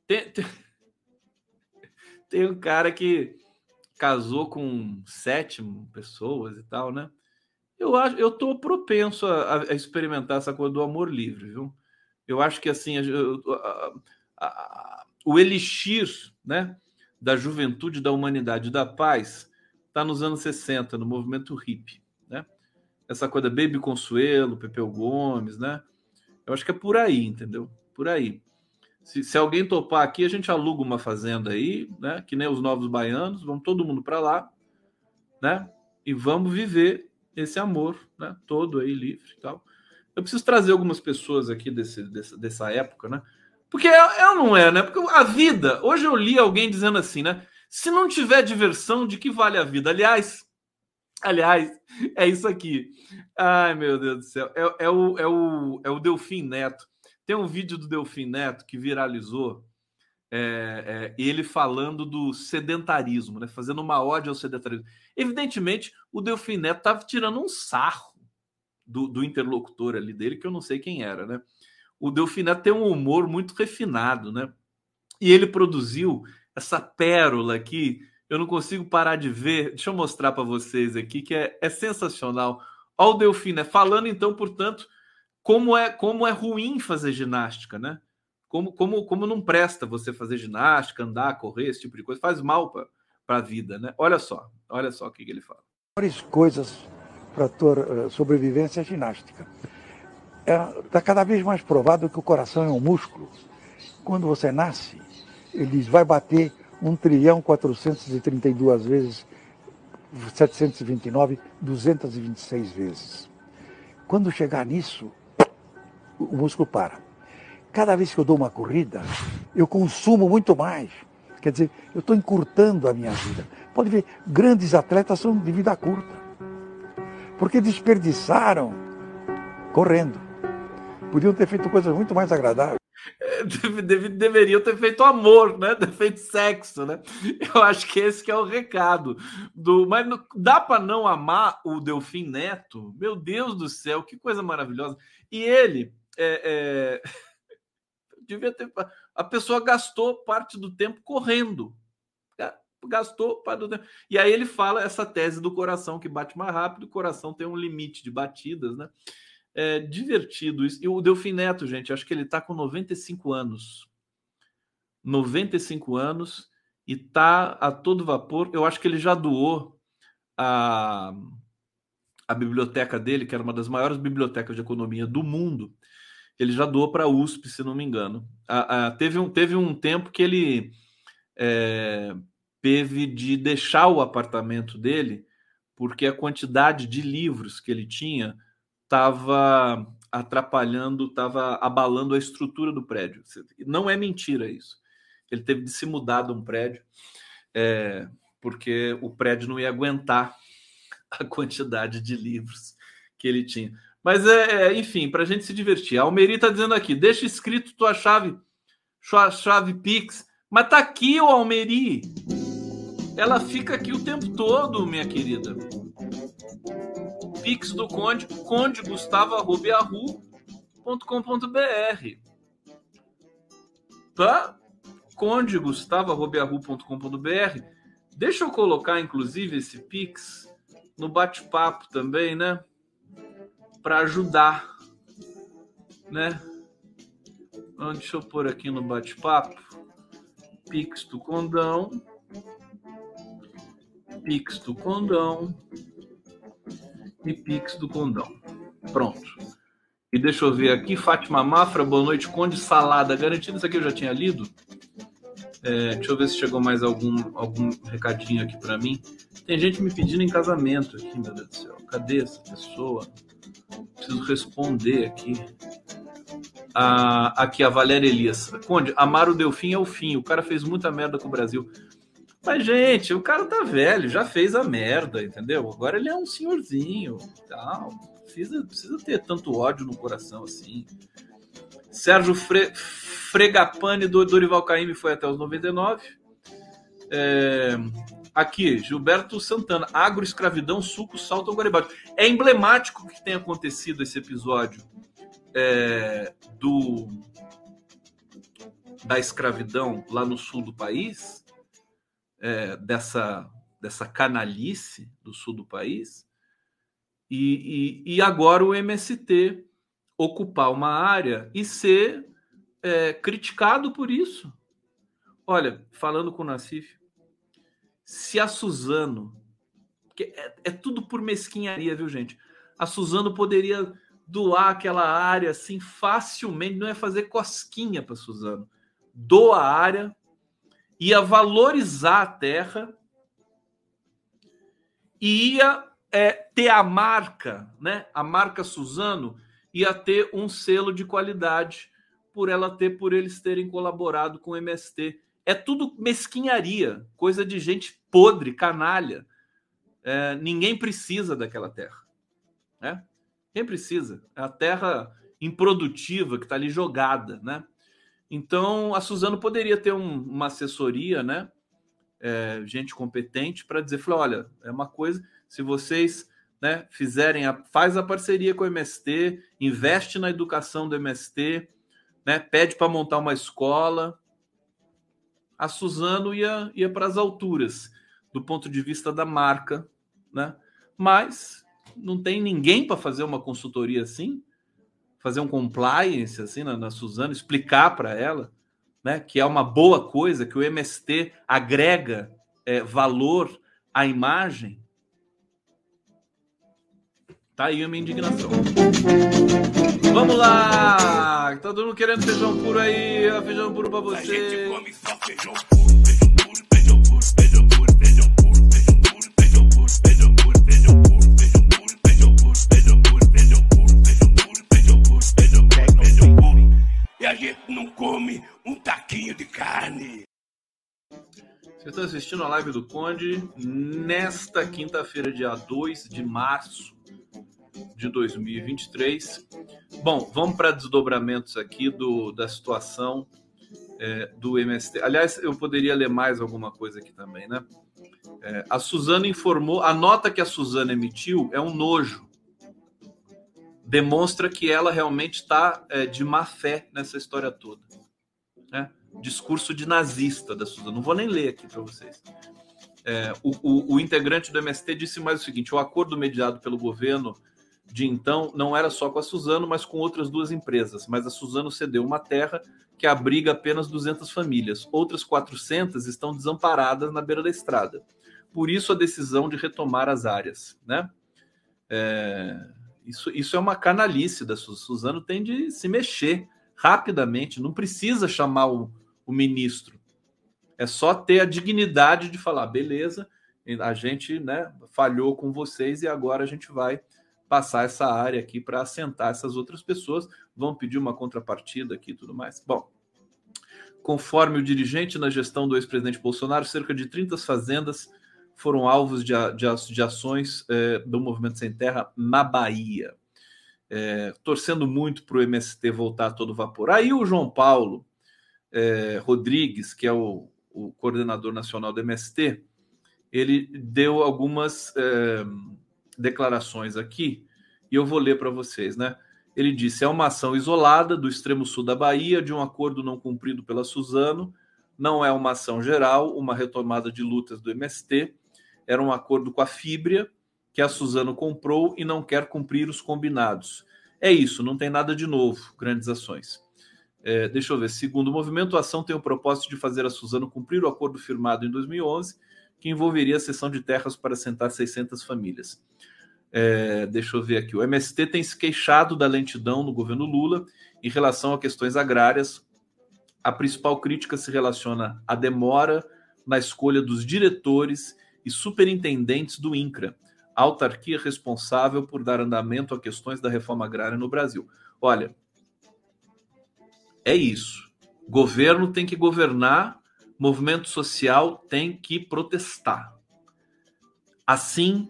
Tem, <laughs> tem, tem um cara que casou com sete pessoas e tal, né? Eu acho, eu tô propenso a, a experimentar essa coisa do amor livre, viu? Eu acho que assim, a, o elixir, né, da juventude, da humanidade, da paz, está nos anos 60, no movimento hippie, né? Essa coisa Baby Consuelo, Pepeu Gomes, né? Eu acho que é por aí, entendeu? Por aí. Se, se alguém topar aqui, a gente aluga uma fazenda aí, né? Que nem os novos baianos, vamos todo mundo para lá, né? E vamos viver esse amor, né? Todo aí livre e tal. Eu preciso trazer algumas pessoas aqui desse, dessa, dessa época, né? Porque é, é ou não é, né? Porque a vida. Hoje eu li alguém dizendo assim, né? Se não tiver diversão, de que vale a vida? Aliás, aliás, é isso aqui. Ai, meu Deus do céu. É, é, o, é, o, é o Delfim Neto. Tem um vídeo do Delfim Neto que viralizou. É, é, ele falando do sedentarismo, né? fazendo uma ódio ao sedentarismo. Evidentemente, o Delfim Neto estava tirando um sarro do, do, interlocutor ali dele, que eu não sei quem era, né? O Delfim Neto tem um humor muito refinado, né? E ele produziu essa pérola aqui, eu não consigo parar de ver. Deixa eu mostrar para vocês aqui que é, é sensacional. Olha o Delfino, né? falando então, portanto, como é como é ruim fazer ginástica, né? Como, como, como não presta você fazer ginástica, andar, correr, esse tipo de coisa, faz mal para a vida, né? Olha só, olha só o que, que ele fala. Várias coisas para tua eh, sobrevivência é ginástica. Está é, tá cada vez mais provado que o coração é um músculo. Quando você nasce, ele vai bater 1 trilhão 432 vezes, 729, 226 vezes. Quando chegar nisso, o músculo para. Cada vez que eu dou uma corrida, eu consumo muito mais. Quer dizer, eu estou encurtando a minha vida. Pode ver, grandes atletas são de vida curta. Porque desperdiçaram correndo. Podiam ter feito coisas muito mais agradáveis. Deve, deveriam ter feito amor, né? Ter feito sexo, né? Eu acho que esse que é o recado do. Mas dá para não amar o Delfim Neto? Meu Deus do céu, que coisa maravilhosa! E ele é, é... <laughs> devia ter. A pessoa gastou parte do tempo correndo. gastou. E aí ele fala essa tese do coração que bate mais rápido, o coração tem um limite de batidas, né? É divertido isso. E o Delfim Neto, gente, acho que ele está com 95 anos. 95 anos e tá a todo vapor. Eu acho que ele já doou a, a biblioteca dele, que era uma das maiores bibliotecas de economia do mundo. Ele já doou para a USP, se não me engano. A, a, teve, um, teve um tempo que ele é, teve de deixar o apartamento dele porque a quantidade de livros que ele tinha estava atrapalhando, estava abalando a estrutura do prédio. Não é mentira isso. Ele teve de se mudar de um prédio é, porque o prédio não ia aguentar <laughs> a quantidade de livros que ele tinha. Mas é, é enfim, para a gente se divertir. A Almeri está dizendo aqui: deixa escrito tua chave, sua chave Pix. Mas tá aqui, o Almeri. Ela fica aqui o tempo todo, minha querida. Pix do Conde, conde gustavo.com.br. Tá? Conde gustavo.com.br. Deixa eu colocar, inclusive, esse Pix no bate-papo também, né? Para ajudar, né? Então, deixa eu pôr aqui no bate-papo. Pix do Condão. Pix do Condão. E Pix do Condão. Pronto. E deixa eu ver aqui. Fátima Mafra, boa noite. Conde Salada. Garantido, isso aqui eu já tinha lido. É, deixa eu ver se chegou mais algum, algum recadinho aqui para mim. Tem gente me pedindo em casamento aqui, meu Deus do céu. Cadê essa pessoa? Preciso responder aqui. Ah, aqui a Valéria Elias. Conde, amar o Delfim é o fim. O cara fez muita merda com o Brasil. Mas, gente, o cara tá velho, já fez a merda, entendeu? Agora ele é um senhorzinho. Tal. Precisa, precisa ter tanto ódio no coração assim. Sérgio Fre Fregapane do Dorival Caymmi foi até os 99. É, aqui, Gilberto Santana, agroescravidão, suco, salto ao Garibaldi. É emblemático que tenha acontecido esse episódio é, do da escravidão lá no sul do país, é, dessa, dessa canalice do sul do país, e, e, e agora o MST ocupar uma área e ser é, criticado por isso. Olha, falando com o Nassif, se a Suzano, é, é tudo por mesquinharia, viu, gente? A Suzano poderia doar aquela área assim facilmente, não é fazer cosquinha para Suzano. Doa a área, ia valorizar a terra, e ia é, ter a marca, né? A marca Suzano ia ter um selo de qualidade por ela ter, por eles terem colaborado com o MST. É tudo mesquinharia, coisa de gente podre, canalha. É, ninguém precisa daquela terra. Né? Quem precisa? É a terra improdutiva que está ali jogada, né? Então a Suzano poderia ter um, uma assessoria, né? É, gente competente para dizer, olha, é uma coisa. Se vocês né, fizerem a, faz a parceria com o MST, investe na educação do MST, né, pede para montar uma escola. A Suzano ia, ia para as alturas do ponto de vista da marca, né? Mas não tem ninguém para fazer uma consultoria assim, fazer um compliance assim na, na Suzano, explicar para ela, né, que é uma boa coisa, que o MST agrega é, valor à imagem. Tá aí a minha indignação. Vamos lá! Tá todo mundo querendo feijão puro aí, feijão puro pra você. A gente come só feijão puro. E a gente não come um taquinho de carne. Vocês estão assistindo a live do Conde nesta quinta-feira, dia 2 de março de 2023. Bom, vamos para desdobramentos aqui do, da situação é, do MST. Aliás, eu poderia ler mais alguma coisa aqui também, né? É, a Suzana informou, a nota que a Suzana emitiu é um nojo. Demonstra que ela realmente está é, de má fé nessa história toda. Né? Discurso de nazista da Suzana. Não vou nem ler aqui para vocês. É, o, o, o, integrante do MST disse mais o seguinte: o acordo mediado pelo governo de então não era só com a Suzano, mas com outras duas empresas. Mas a Suzano cedeu uma terra que abriga apenas 200 famílias. Outras 400 estão desamparadas na beira da estrada. Por isso a decisão de retomar as áreas, né? É, isso, isso é uma canalice da Suzano, tem de se mexer rapidamente, não precisa chamar o, o ministro. É só ter a dignidade de falar, beleza, a gente né, falhou com vocês e agora a gente vai passar essa área aqui para assentar essas outras pessoas, vão pedir uma contrapartida aqui e tudo mais. Bom, conforme o dirigente na gestão do ex-presidente Bolsonaro, cerca de 30 fazendas foram alvos de, de, de ações é, do Movimento Sem Terra na Bahia. É, torcendo muito para o MST voltar a todo vapor. Aí o João Paulo é, Rodrigues, que é o, o, coordenador nacional do MST, ele deu algumas é, declarações aqui e eu vou ler para vocês, né? Ele disse: é uma ação isolada do extremo sul da Bahia de um acordo não cumprido pela Suzano, não é uma ação geral, uma retomada de lutas do MST era um acordo com a Fibria, que a Suzano comprou e não quer cumprir os combinados. É isso, não tem nada de novo, grandes ações. É, deixa eu ver, segundo o movimento, a ação tem o propósito de fazer a Suzano cumprir o acordo firmado em 2011, que envolveria a cessão de terras para assentar 600 famílias. É, deixa eu ver aqui. O MST tem se queixado da lentidão no governo Lula em relação a questões agrárias. A principal crítica se relaciona à demora na escolha dos diretores e superintendentes do INCRA, autarquia responsável por dar andamento a questões da reforma agrária no Brasil. Olha, é isso. Governo tem que governar, movimento social tem que protestar. Assim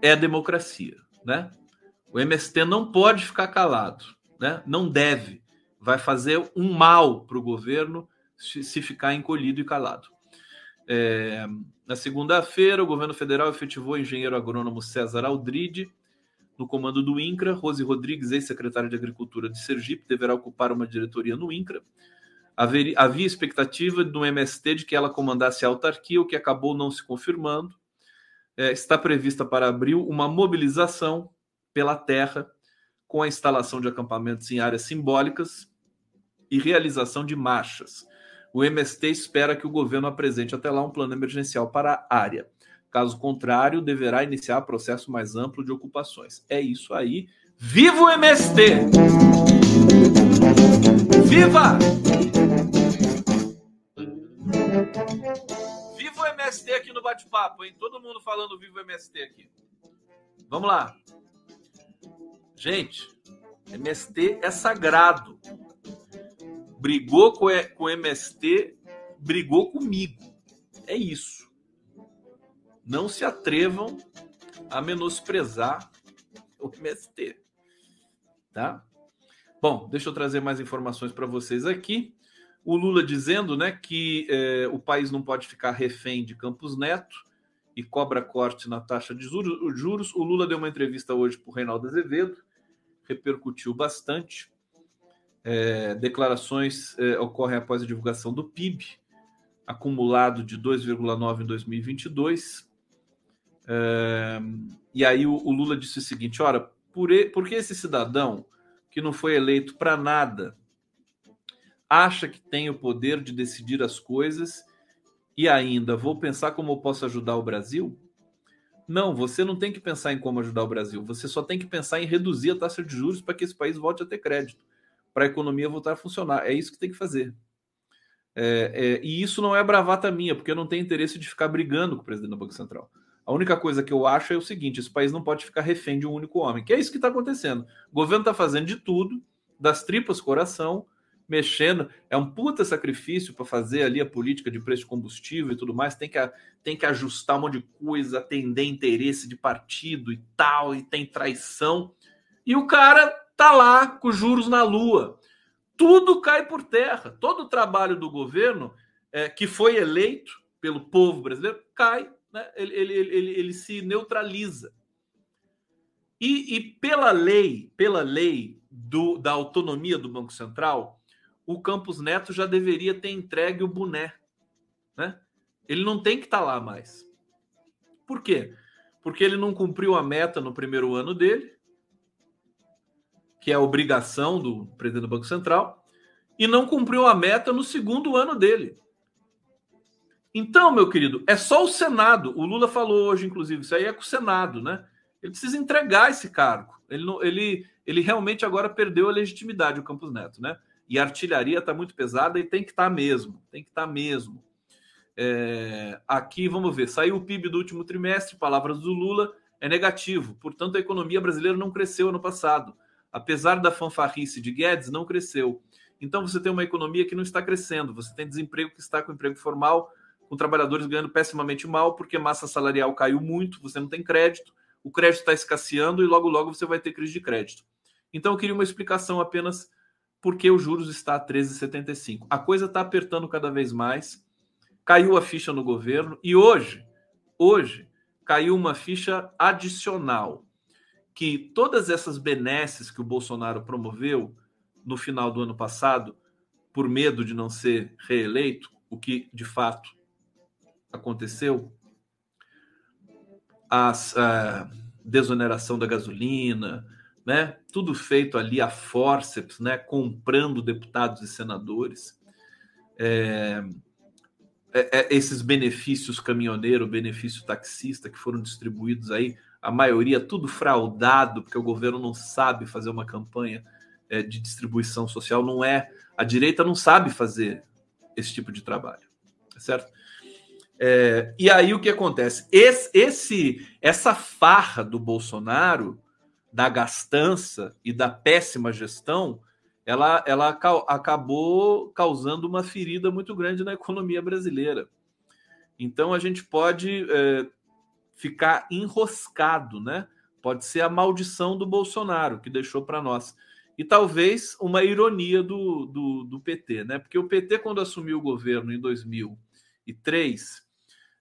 é a democracia, né? O MST não pode ficar calado, né? Não deve. Vai fazer um mal para o governo se ficar encolhido e calado. É, na segunda-feira, o governo federal efetivou o engenheiro agrônomo César Aldride no comando do INCRA. Rose Rodrigues, ex-secretária de Agricultura de Sergipe, deverá ocupar uma diretoria no INCRA. havia expectativa do MST de que ela comandasse a autarquia, o que acabou não se confirmando. É, está prevista para abril uma mobilização pela terra, com a instalação de acampamentos em áreas simbólicas e realização de marchas. O MST espera que o governo apresente até lá um plano emergencial para a área. Caso contrário, deverá iniciar processo mais amplo de ocupações. É isso aí. Viva o MST! Viva! Viva o MST aqui no bate-papo, hein? Todo mundo falando viva o MST aqui. Vamos lá. Gente, MST é sagrado brigou com, o MST, brigou comigo. É isso. Não se atrevam a menosprezar o MST. Tá? Bom, deixa eu trazer mais informações para vocês aqui. O Lula dizendo né, que é, o país não pode ficar refém de Campos Neto e cobra corte na taxa de juros. O Lula deu uma entrevista hoje para o Reinaldo Azevedo, repercutiu bastante. É, declarações é, ocorrem após a divulgação do PIB, acumulado de 2,9 em 2022. É, e aí o, o, Lula disse o seguinte: ora, por, e, por que esse cidadão que não foi eleito para nada acha que tem o poder de decidir as coisas e ainda vou pensar como eu posso ajudar o Brasil? Não, você não tem que pensar em como ajudar o Brasil, você só tem que pensar em reduzir a taxa de juros para que esse país volte a ter crédito para a economia voltar a funcionar. É isso que tem que fazer. É, é, e isso não é bravata minha, porque eu não tenho interesse de ficar brigando com o presidente do Banco Central. A única coisa que eu acho é o seguinte: esse país não pode ficar refém de um único homem, que é isso que está acontecendo. O governo está fazendo de tudo, das tripas coração, mexendo. É um puta sacrifício para fazer ali a política de preço de combustível e tudo mais. Tem que, tem que ajustar um monte de coisa, atender interesse de partido e tal, e tem traição. E o cara está lá com juros na lua. Tudo cai por terra. Todo o trabalho do governo é, que foi eleito pelo povo brasileiro cai, né? ele, ele, ele, ele se neutraliza. E, e, pela lei, pela lei do, da autonomia do Banco Central, o Campos Neto já deveria ter entregue o boné. Né? Ele não tem que estar tá lá mais. Por quê? Porque ele não cumpriu a meta no primeiro ano dele, que é obrigação do presidente do Banco Central, e não cumpriu a meta no segundo ano dele. Então, meu querido, é só o Senado. O Lula falou hoje, inclusive, isso aí é com o Senado, né? Ele precisa entregar esse cargo. Ele, não, ele, ele realmente agora perdeu a legitimidade, o Campos Neto, né? E a artilharia está muito pesada e tem que estar tá mesmo. Tem que estar tá mesmo. É, aqui, vamos ver, saiu o PIB do último trimestre, palavras do Lula, é negativo. Portanto, a economia brasileira não cresceu ano passado apesar da fanfarrice de Guedes, não cresceu. Então você tem uma economia que não está crescendo, você tem desemprego que está com emprego formal, com trabalhadores ganhando pessimamente mal, porque massa salarial caiu muito, você não tem crédito, o crédito está escasseando e logo logo você vai ter crise de crédito. Então eu queria uma explicação apenas por que os juros está a 13,75. A coisa está apertando cada vez mais, caiu a ficha no governo e hoje, hoje, caiu uma ficha adicional que todas essas benesses que o Bolsonaro promoveu no final do ano passado, por medo de não ser reeleito, o que de fato aconteceu, a, a desoneração da gasolina, né? Tudo feito ali a forceps, né? Comprando deputados e senadores. É, é, é esses benefícios caminhoneiro, benefício taxista que foram distribuídos aí a maioria tudo fraudado, porque o governo não sabe fazer uma campanha é, de distribuição social, não é. A direita não sabe fazer esse tipo de trabalho, tá certo? É, e aí o que acontece? Esse, esse, essa farra do Bolsonaro, da gastança e da péssima gestão, ela, ela acabou causando uma ferida muito grande na economia brasileira. Então a gente pode é, ficar enroscado, né? Pode ser a maldição do Bolsonaro que deixou para nós. E talvez uma ironia do, do, do, PT, né? Porque o PT, quando assumiu o governo em 2003,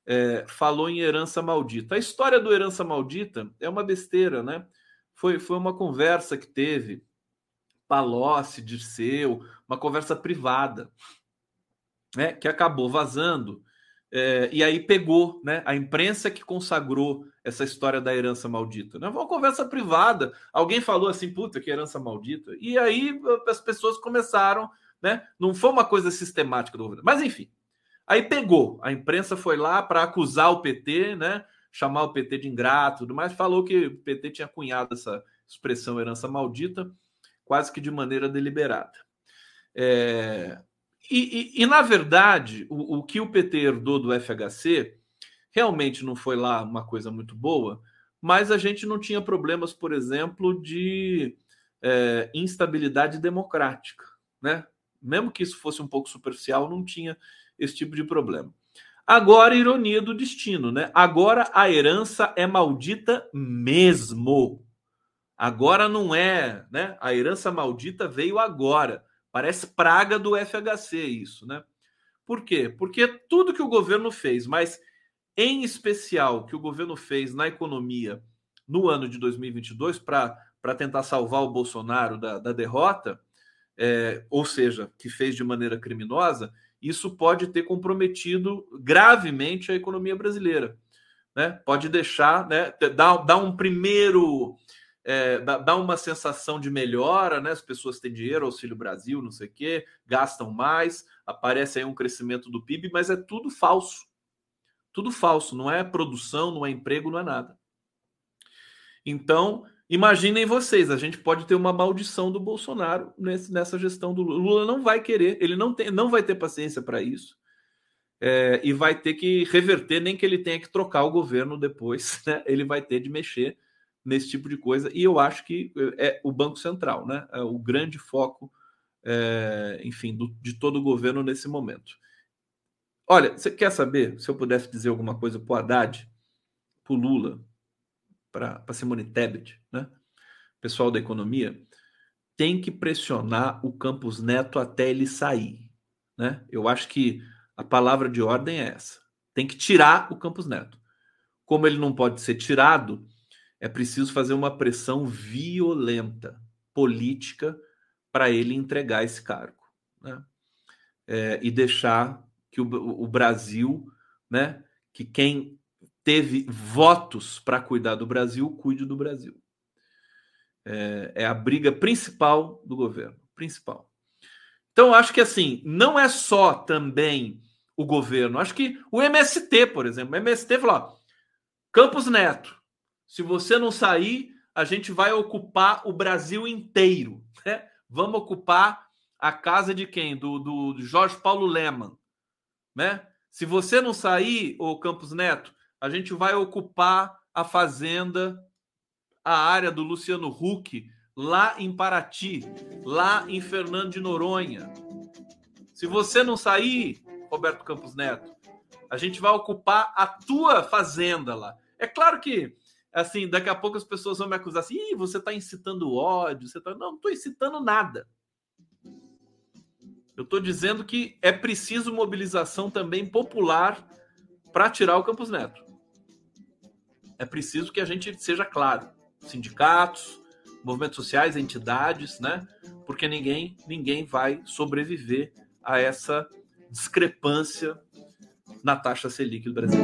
é, falou em herança maldita. A história do herança maldita é uma besteira, né? Foi, foi uma conversa que teve Palocci, Dirceu, uma conversa privada, né? Que acabou vazando é, e aí pegou, né? A imprensa que consagrou essa história da herança maldita. Né? Uma conversa privada. Alguém falou assim, puta, que herança maldita. E aí as pessoas começaram, né? Não foi uma coisa sistemática do governo. Mas enfim. Aí pegou. A imprensa foi lá para acusar o PT, né? Chamar o PT de ingrato, tudo mais. Falou que o PT tinha cunhado essa expressão herança maldita, quase que de maneira deliberada. É, e, e, na verdade, o, o, que o PT herdou do FHC realmente não foi lá uma coisa muito boa, mas a gente não tinha problemas, por exemplo, de é, instabilidade democrática. Né? Mesmo que isso fosse um pouco superficial, não tinha esse tipo de problema. Agora, ironia do destino, né? Agora a herança é maldita mesmo. Agora não é, né? A herança maldita veio agora. Parece praga do FHC isso, né? Por quê? Porque tudo que o governo fez, mas em especial que o governo fez na economia no ano de 2022 para tentar salvar o Bolsonaro da, da derrota, é, ou seja, que fez de maneira criminosa, isso pode ter comprometido gravemente a economia brasileira. Né? Pode deixar, né, dar, dar um primeiro é, dá, uma sensação de melhora, né? As pessoas têm dinheiro, Auxílio Brasil, não sei o quê, gastam mais, aparece aí um crescimento do PIB, mas é tudo falso. Tudo falso, não é produção, não é emprego, não é nada. Então, imaginem vocês, a gente pode ter uma maldição do Bolsonaro nesse, nessa gestão do Lula. Lula não vai querer, ele não, tem, não vai ter paciência para isso. É, e vai ter que reverter, nem que ele tenha que trocar o governo depois, <laughs> né? Ele vai ter de mexer nesse tipo de coisa. E eu acho que é o Banco Central, né? É o grande foco, é, enfim, do, de todo o governo nesse momento. Olha, você quer saber se eu pudesse dizer alguma coisa para o Haddad, para o Lula, para Simone Tebet, né? Pessoal da economia, tem que pressionar o Campos Neto até ele sair, né? Eu acho que a palavra de ordem é essa. Tem que tirar o Campos Neto. Como ele não pode ser tirado, é preciso fazer uma pressão violenta, política, para ele entregar esse cargo. Né? É, e deixar que o, o, Brasil, né, que quem teve votos para cuidar do Brasil, cuide do Brasil. É, é, a briga principal do governo, principal. Então, acho que assim, não é só também o governo, acho que o MST, por exemplo, o MST falou: ó, Campos Neto, se você não sair, a gente vai ocupar o Brasil inteiro. Né? Vamos ocupar a casa de quem? Do, do, Jorge Paulo Leman. Né? Se você não sair, o Campos Neto, a gente vai ocupar a fazenda, a área do Luciano Huck, lá em Paraty, lá em Fernando de Noronha. Se você não sair, Roberto Campos Neto, a gente vai ocupar a tua fazenda lá. É claro que, assim, daqui a pouco as pessoas vão me acusar assim, Ih, você está incitando ódio, você tá... Não, não estou incitando nada. Eu estou dizendo que é preciso mobilização também popular para tirar o Campos Neto. É preciso que a gente seja claro. Sindicatos, movimentos sociais, entidades, né? Porque ninguém, ninguém vai sobreviver a essa discrepância na taxa Selic do Brasil.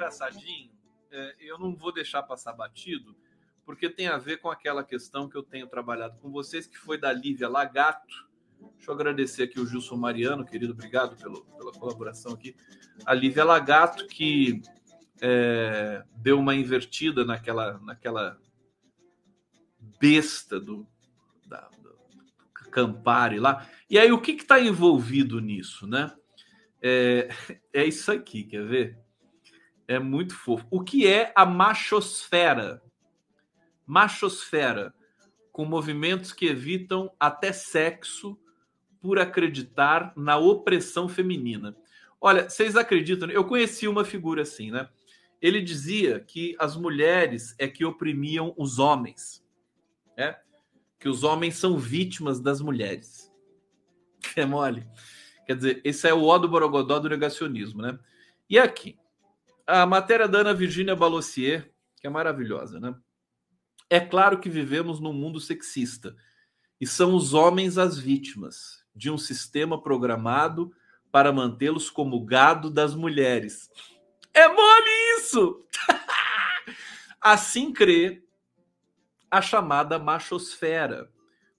Engraçadinho. É, eu não vou deixar passar batido, porque tem a ver com aquela questão que eu tenho trabalhado com vocês, que foi da Lívia Lagato. Deixa eu agradecer aqui o Gilson Mariano, querido, obrigado pelo, pela colaboração aqui. A Lívia Lagato, que é, deu uma invertida naquela, naquela besta do, da, do Campari lá. E aí, o que está envolvido nisso, né? É, <laughs> é isso aqui, quer ver? É muito fofo. O que é a machosfera? Machosfera, com movimentos que evitam até sexo por acreditar na opressão feminina. Olha, vocês acreditam? Eu conheci uma figura assim, né? Ele dizia que as mulheres é que oprimiam os homens é que os homens são vítimas das mulheres. É mole. Quer dizer, esse é o ó do Borogodó do negacionismo, né? E aqui, a matéria da Ana Virginia Balossier, que é maravilhosa, né? É claro que vivemos num mundo sexista e são os homens as vítimas de um sistema programado para mantê-los como gado das mulheres. É mole isso! <laughs> assim crê a chamada machosfera,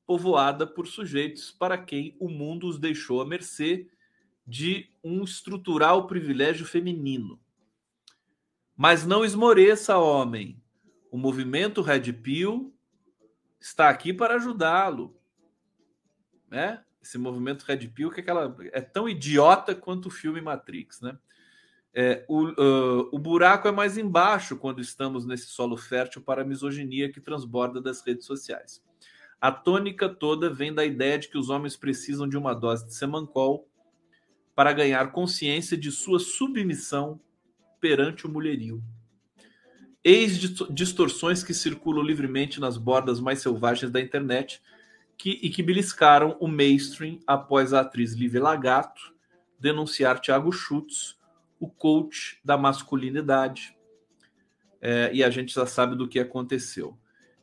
povoada por sujeitos para quem o mundo os deixou à mercê de um estrutural privilégio feminino. Mas não esmoreça, homem. O movimento Red Pill está aqui para ajudá-lo. Né? Esse movimento Red Pill que é, aquela, é tão idiota quanto o filme Matrix, né? É, o, uh, o buraco é mais embaixo quando estamos nesse solo fértil para a misoginia que transborda das redes sociais. A tônica toda vem da ideia de que os homens precisam de uma dose de semancol para ganhar consciência de sua submissão perante o mulherio. Eis distorções que circulam livremente nas bordas mais selvagens da internet que, e que beliscaram o mainstream após a atriz Lívia Lagato denunciar Thiago Schutz o coach da masculinidade. É, e a gente já sabe do que aconteceu.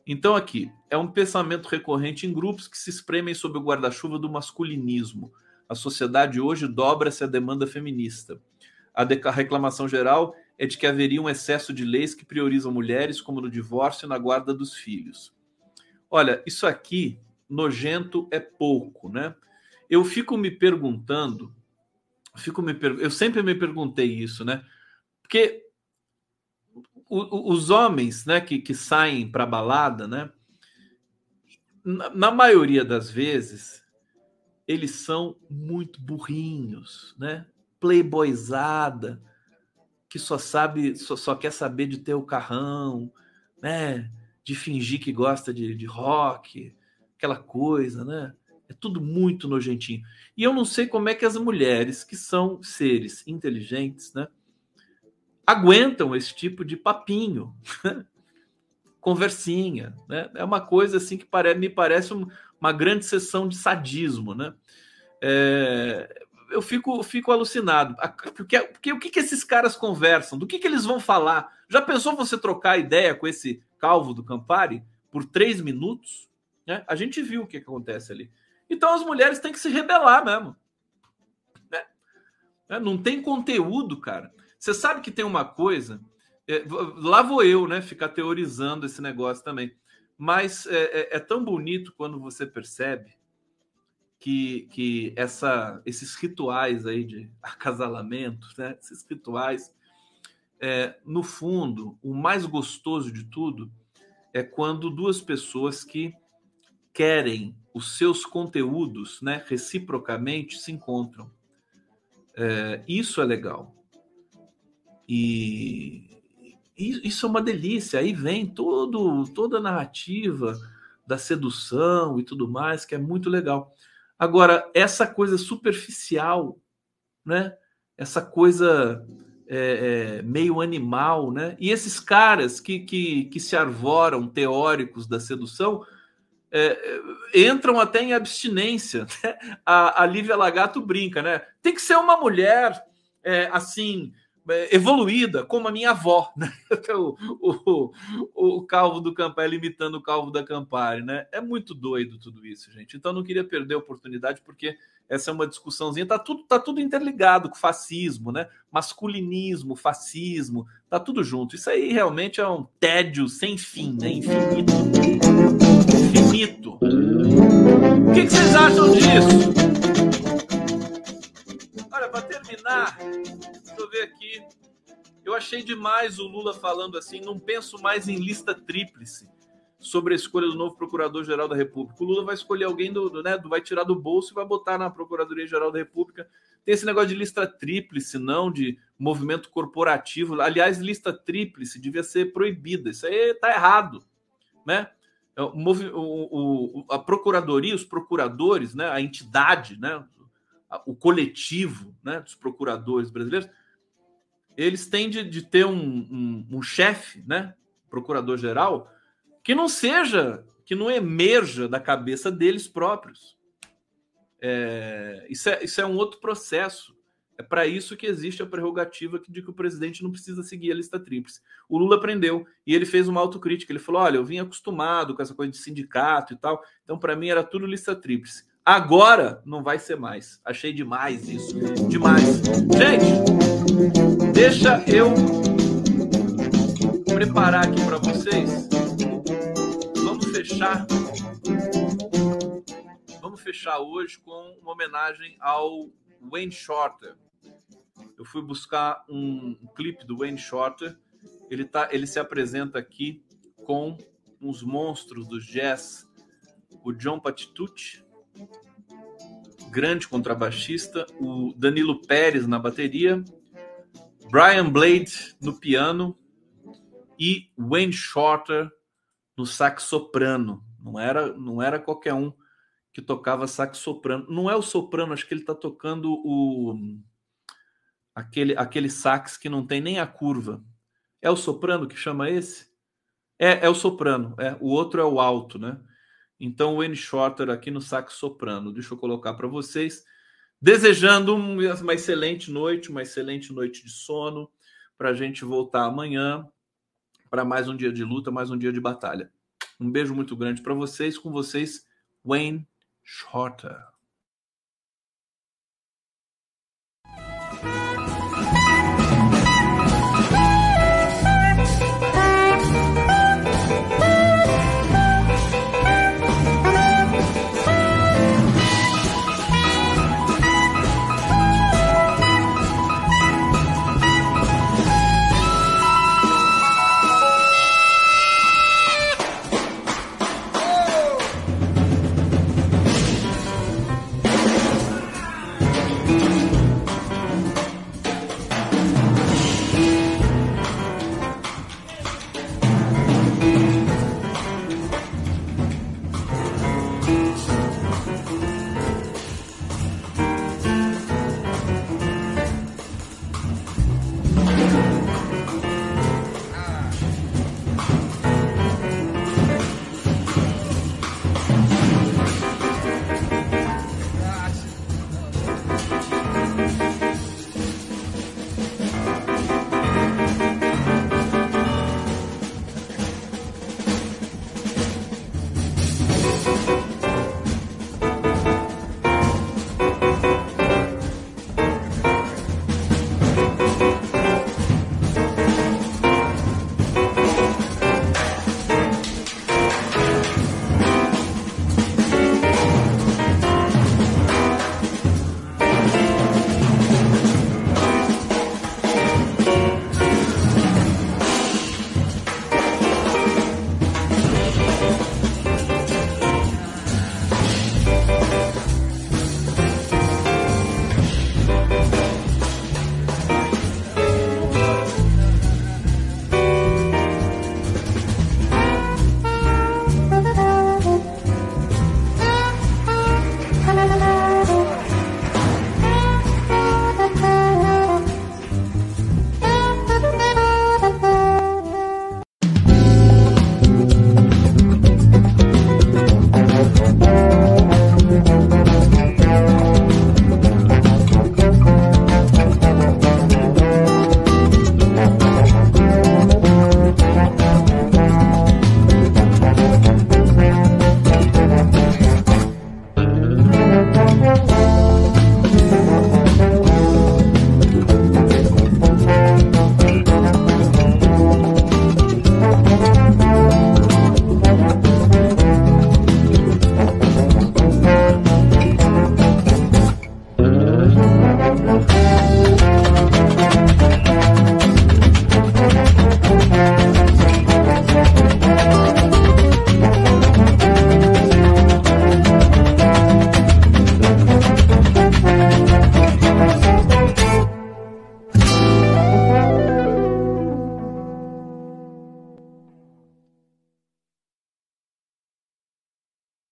Então, aqui, é um pensamento recorrente em grupos que se espremem sob o guarda-chuva do masculinismo. A sociedade hoje dobra-se à demanda feminista. A reclamação geral é de que haveria um excesso de leis que priorizam mulheres, como no divórcio e na guarda dos filhos. Olha, isso aqui, nojento é pouco, né? Eu fico me perguntando fico me eu sempre me perguntei isso, né? Porque os homens, né, que, que saem para balada, né? Na, na, maioria das vezes, eles são muito burrinhos, né? Playboyzada, que só sabe, só, só quer saber de ter o carrão, né? De fingir que gosta de, de rock, aquela coisa, né? É tudo muito nojentinho. E eu não sei como é que as mulheres, que são seres inteligentes, né, aguentam esse tipo de papinho, conversinha. Né? É uma coisa assim que me parece uma grande sessão de sadismo. Né? É, eu fico, fico alucinado. Porque, porque o que, que esses caras conversam? Do que, que eles vão falar? Já pensou você trocar ideia com esse calvo do Campari por três minutos? Né? A gente viu o que acontece ali. Então as mulheres têm que se rebelar mesmo. Né? né? Não tem conteúdo, cara. Você sabe que tem uma coisa. É, lá vou eu, né? Ficar teorizando esse negócio também. Mas é, é, é tão bonito quando você percebe que, que essa, esses rituais aí de <laughs> acasalamento, né? esses rituais, é, no fundo, o mais gostoso de tudo é quando duas pessoas que querem os seus conteúdos né, reciprocamente se encontram. É, isso é legal. E, e, isso é uma delícia. Aí vem todo, toda a narrativa da sedução e tudo mais, que é muito legal. Agora, essa coisa superficial, né? essa coisa é, é, meio animal, né? e esses caras que, que, que se arvoram teóricos da sedução é, entram até em abstinência. Né? A, a Lívia Lagato brinca, né? Tem que ser uma mulher é, assim é, evoluída, como a minha avó, né? <laughs> O, o, o, Calvo do Campari imitando o Calvo da Campari, né? É muito doido tudo isso, gente. Então não queria perder a oportunidade, porque essa é uma discussãozinha, tá tudo, tá tudo interligado com fascismo, né? Masculinismo, fascismo, tá tudo junto. Isso aí realmente é um tédio sem fim, né? Infinito. Infinito. O que, que vocês acham disso? Terminar, deixa eu ver aqui. Eu achei demais o Lula falando assim, não penso mais em lista tríplice sobre a escolha do novo Procurador-Geral da República. O Lula vai escolher alguém do, do, né, vai tirar do bolso e vai botar na Procuradoria-Geral da República. Tem esse negócio de lista tríplice, não de movimento corporativo. Aliás, lista tríplice devia ser proibida. Isso aí tá errado, né? É o, o, o, a procuradoria, os procuradores, né, a entidade, né, o coletivo né, dos procuradores brasileiros, eles têm de, de ter um, um, um chefe, né, procurador-geral, que não seja, que não emerja da cabeça deles próprios. É, isso, é, isso é um outro processo. É para isso que existe a prerrogativa de que o presidente não precisa seguir a lista tríplice. O Lula aprendeu e ele fez uma autocrítica. Ele falou: olha, eu vim acostumado com essa coisa de sindicato e tal, então para mim era tudo lista tríplice. Agora não vai ser mais. Achei demais isso. Demais. Gente, deixa eu preparar aqui para vocês fechar. Vamos fechar hoje com uma homenagem ao Wayne Shorter. Eu fui buscar um, um clipe do Wayne Shorter. Ele, tá, ele se apresenta aqui com uns monstros do jazz, o John Patitucci, grande contrabaixista, o Danilo Pérez na bateria, Brian Blade no piano e Wayne Shorter no sax soprano. Não era, não era qualquer um que tocava sax soprano. Não é o soprano, acho que ele está tocando o aquele aquele sax que não tem nem a curva. É o soprano que chama esse? É, é o soprano. É, o outro é o alto, né? Então o N Shorter aqui no sax soprano. Deixa eu colocar para vocês. Desejando uma excelente noite, uma excelente noite de sono, para a gente voltar amanhã para mais um dia de luta, mais um dia de batalha. Um beijo muito grande para vocês, com vocês, Wayne Shorter.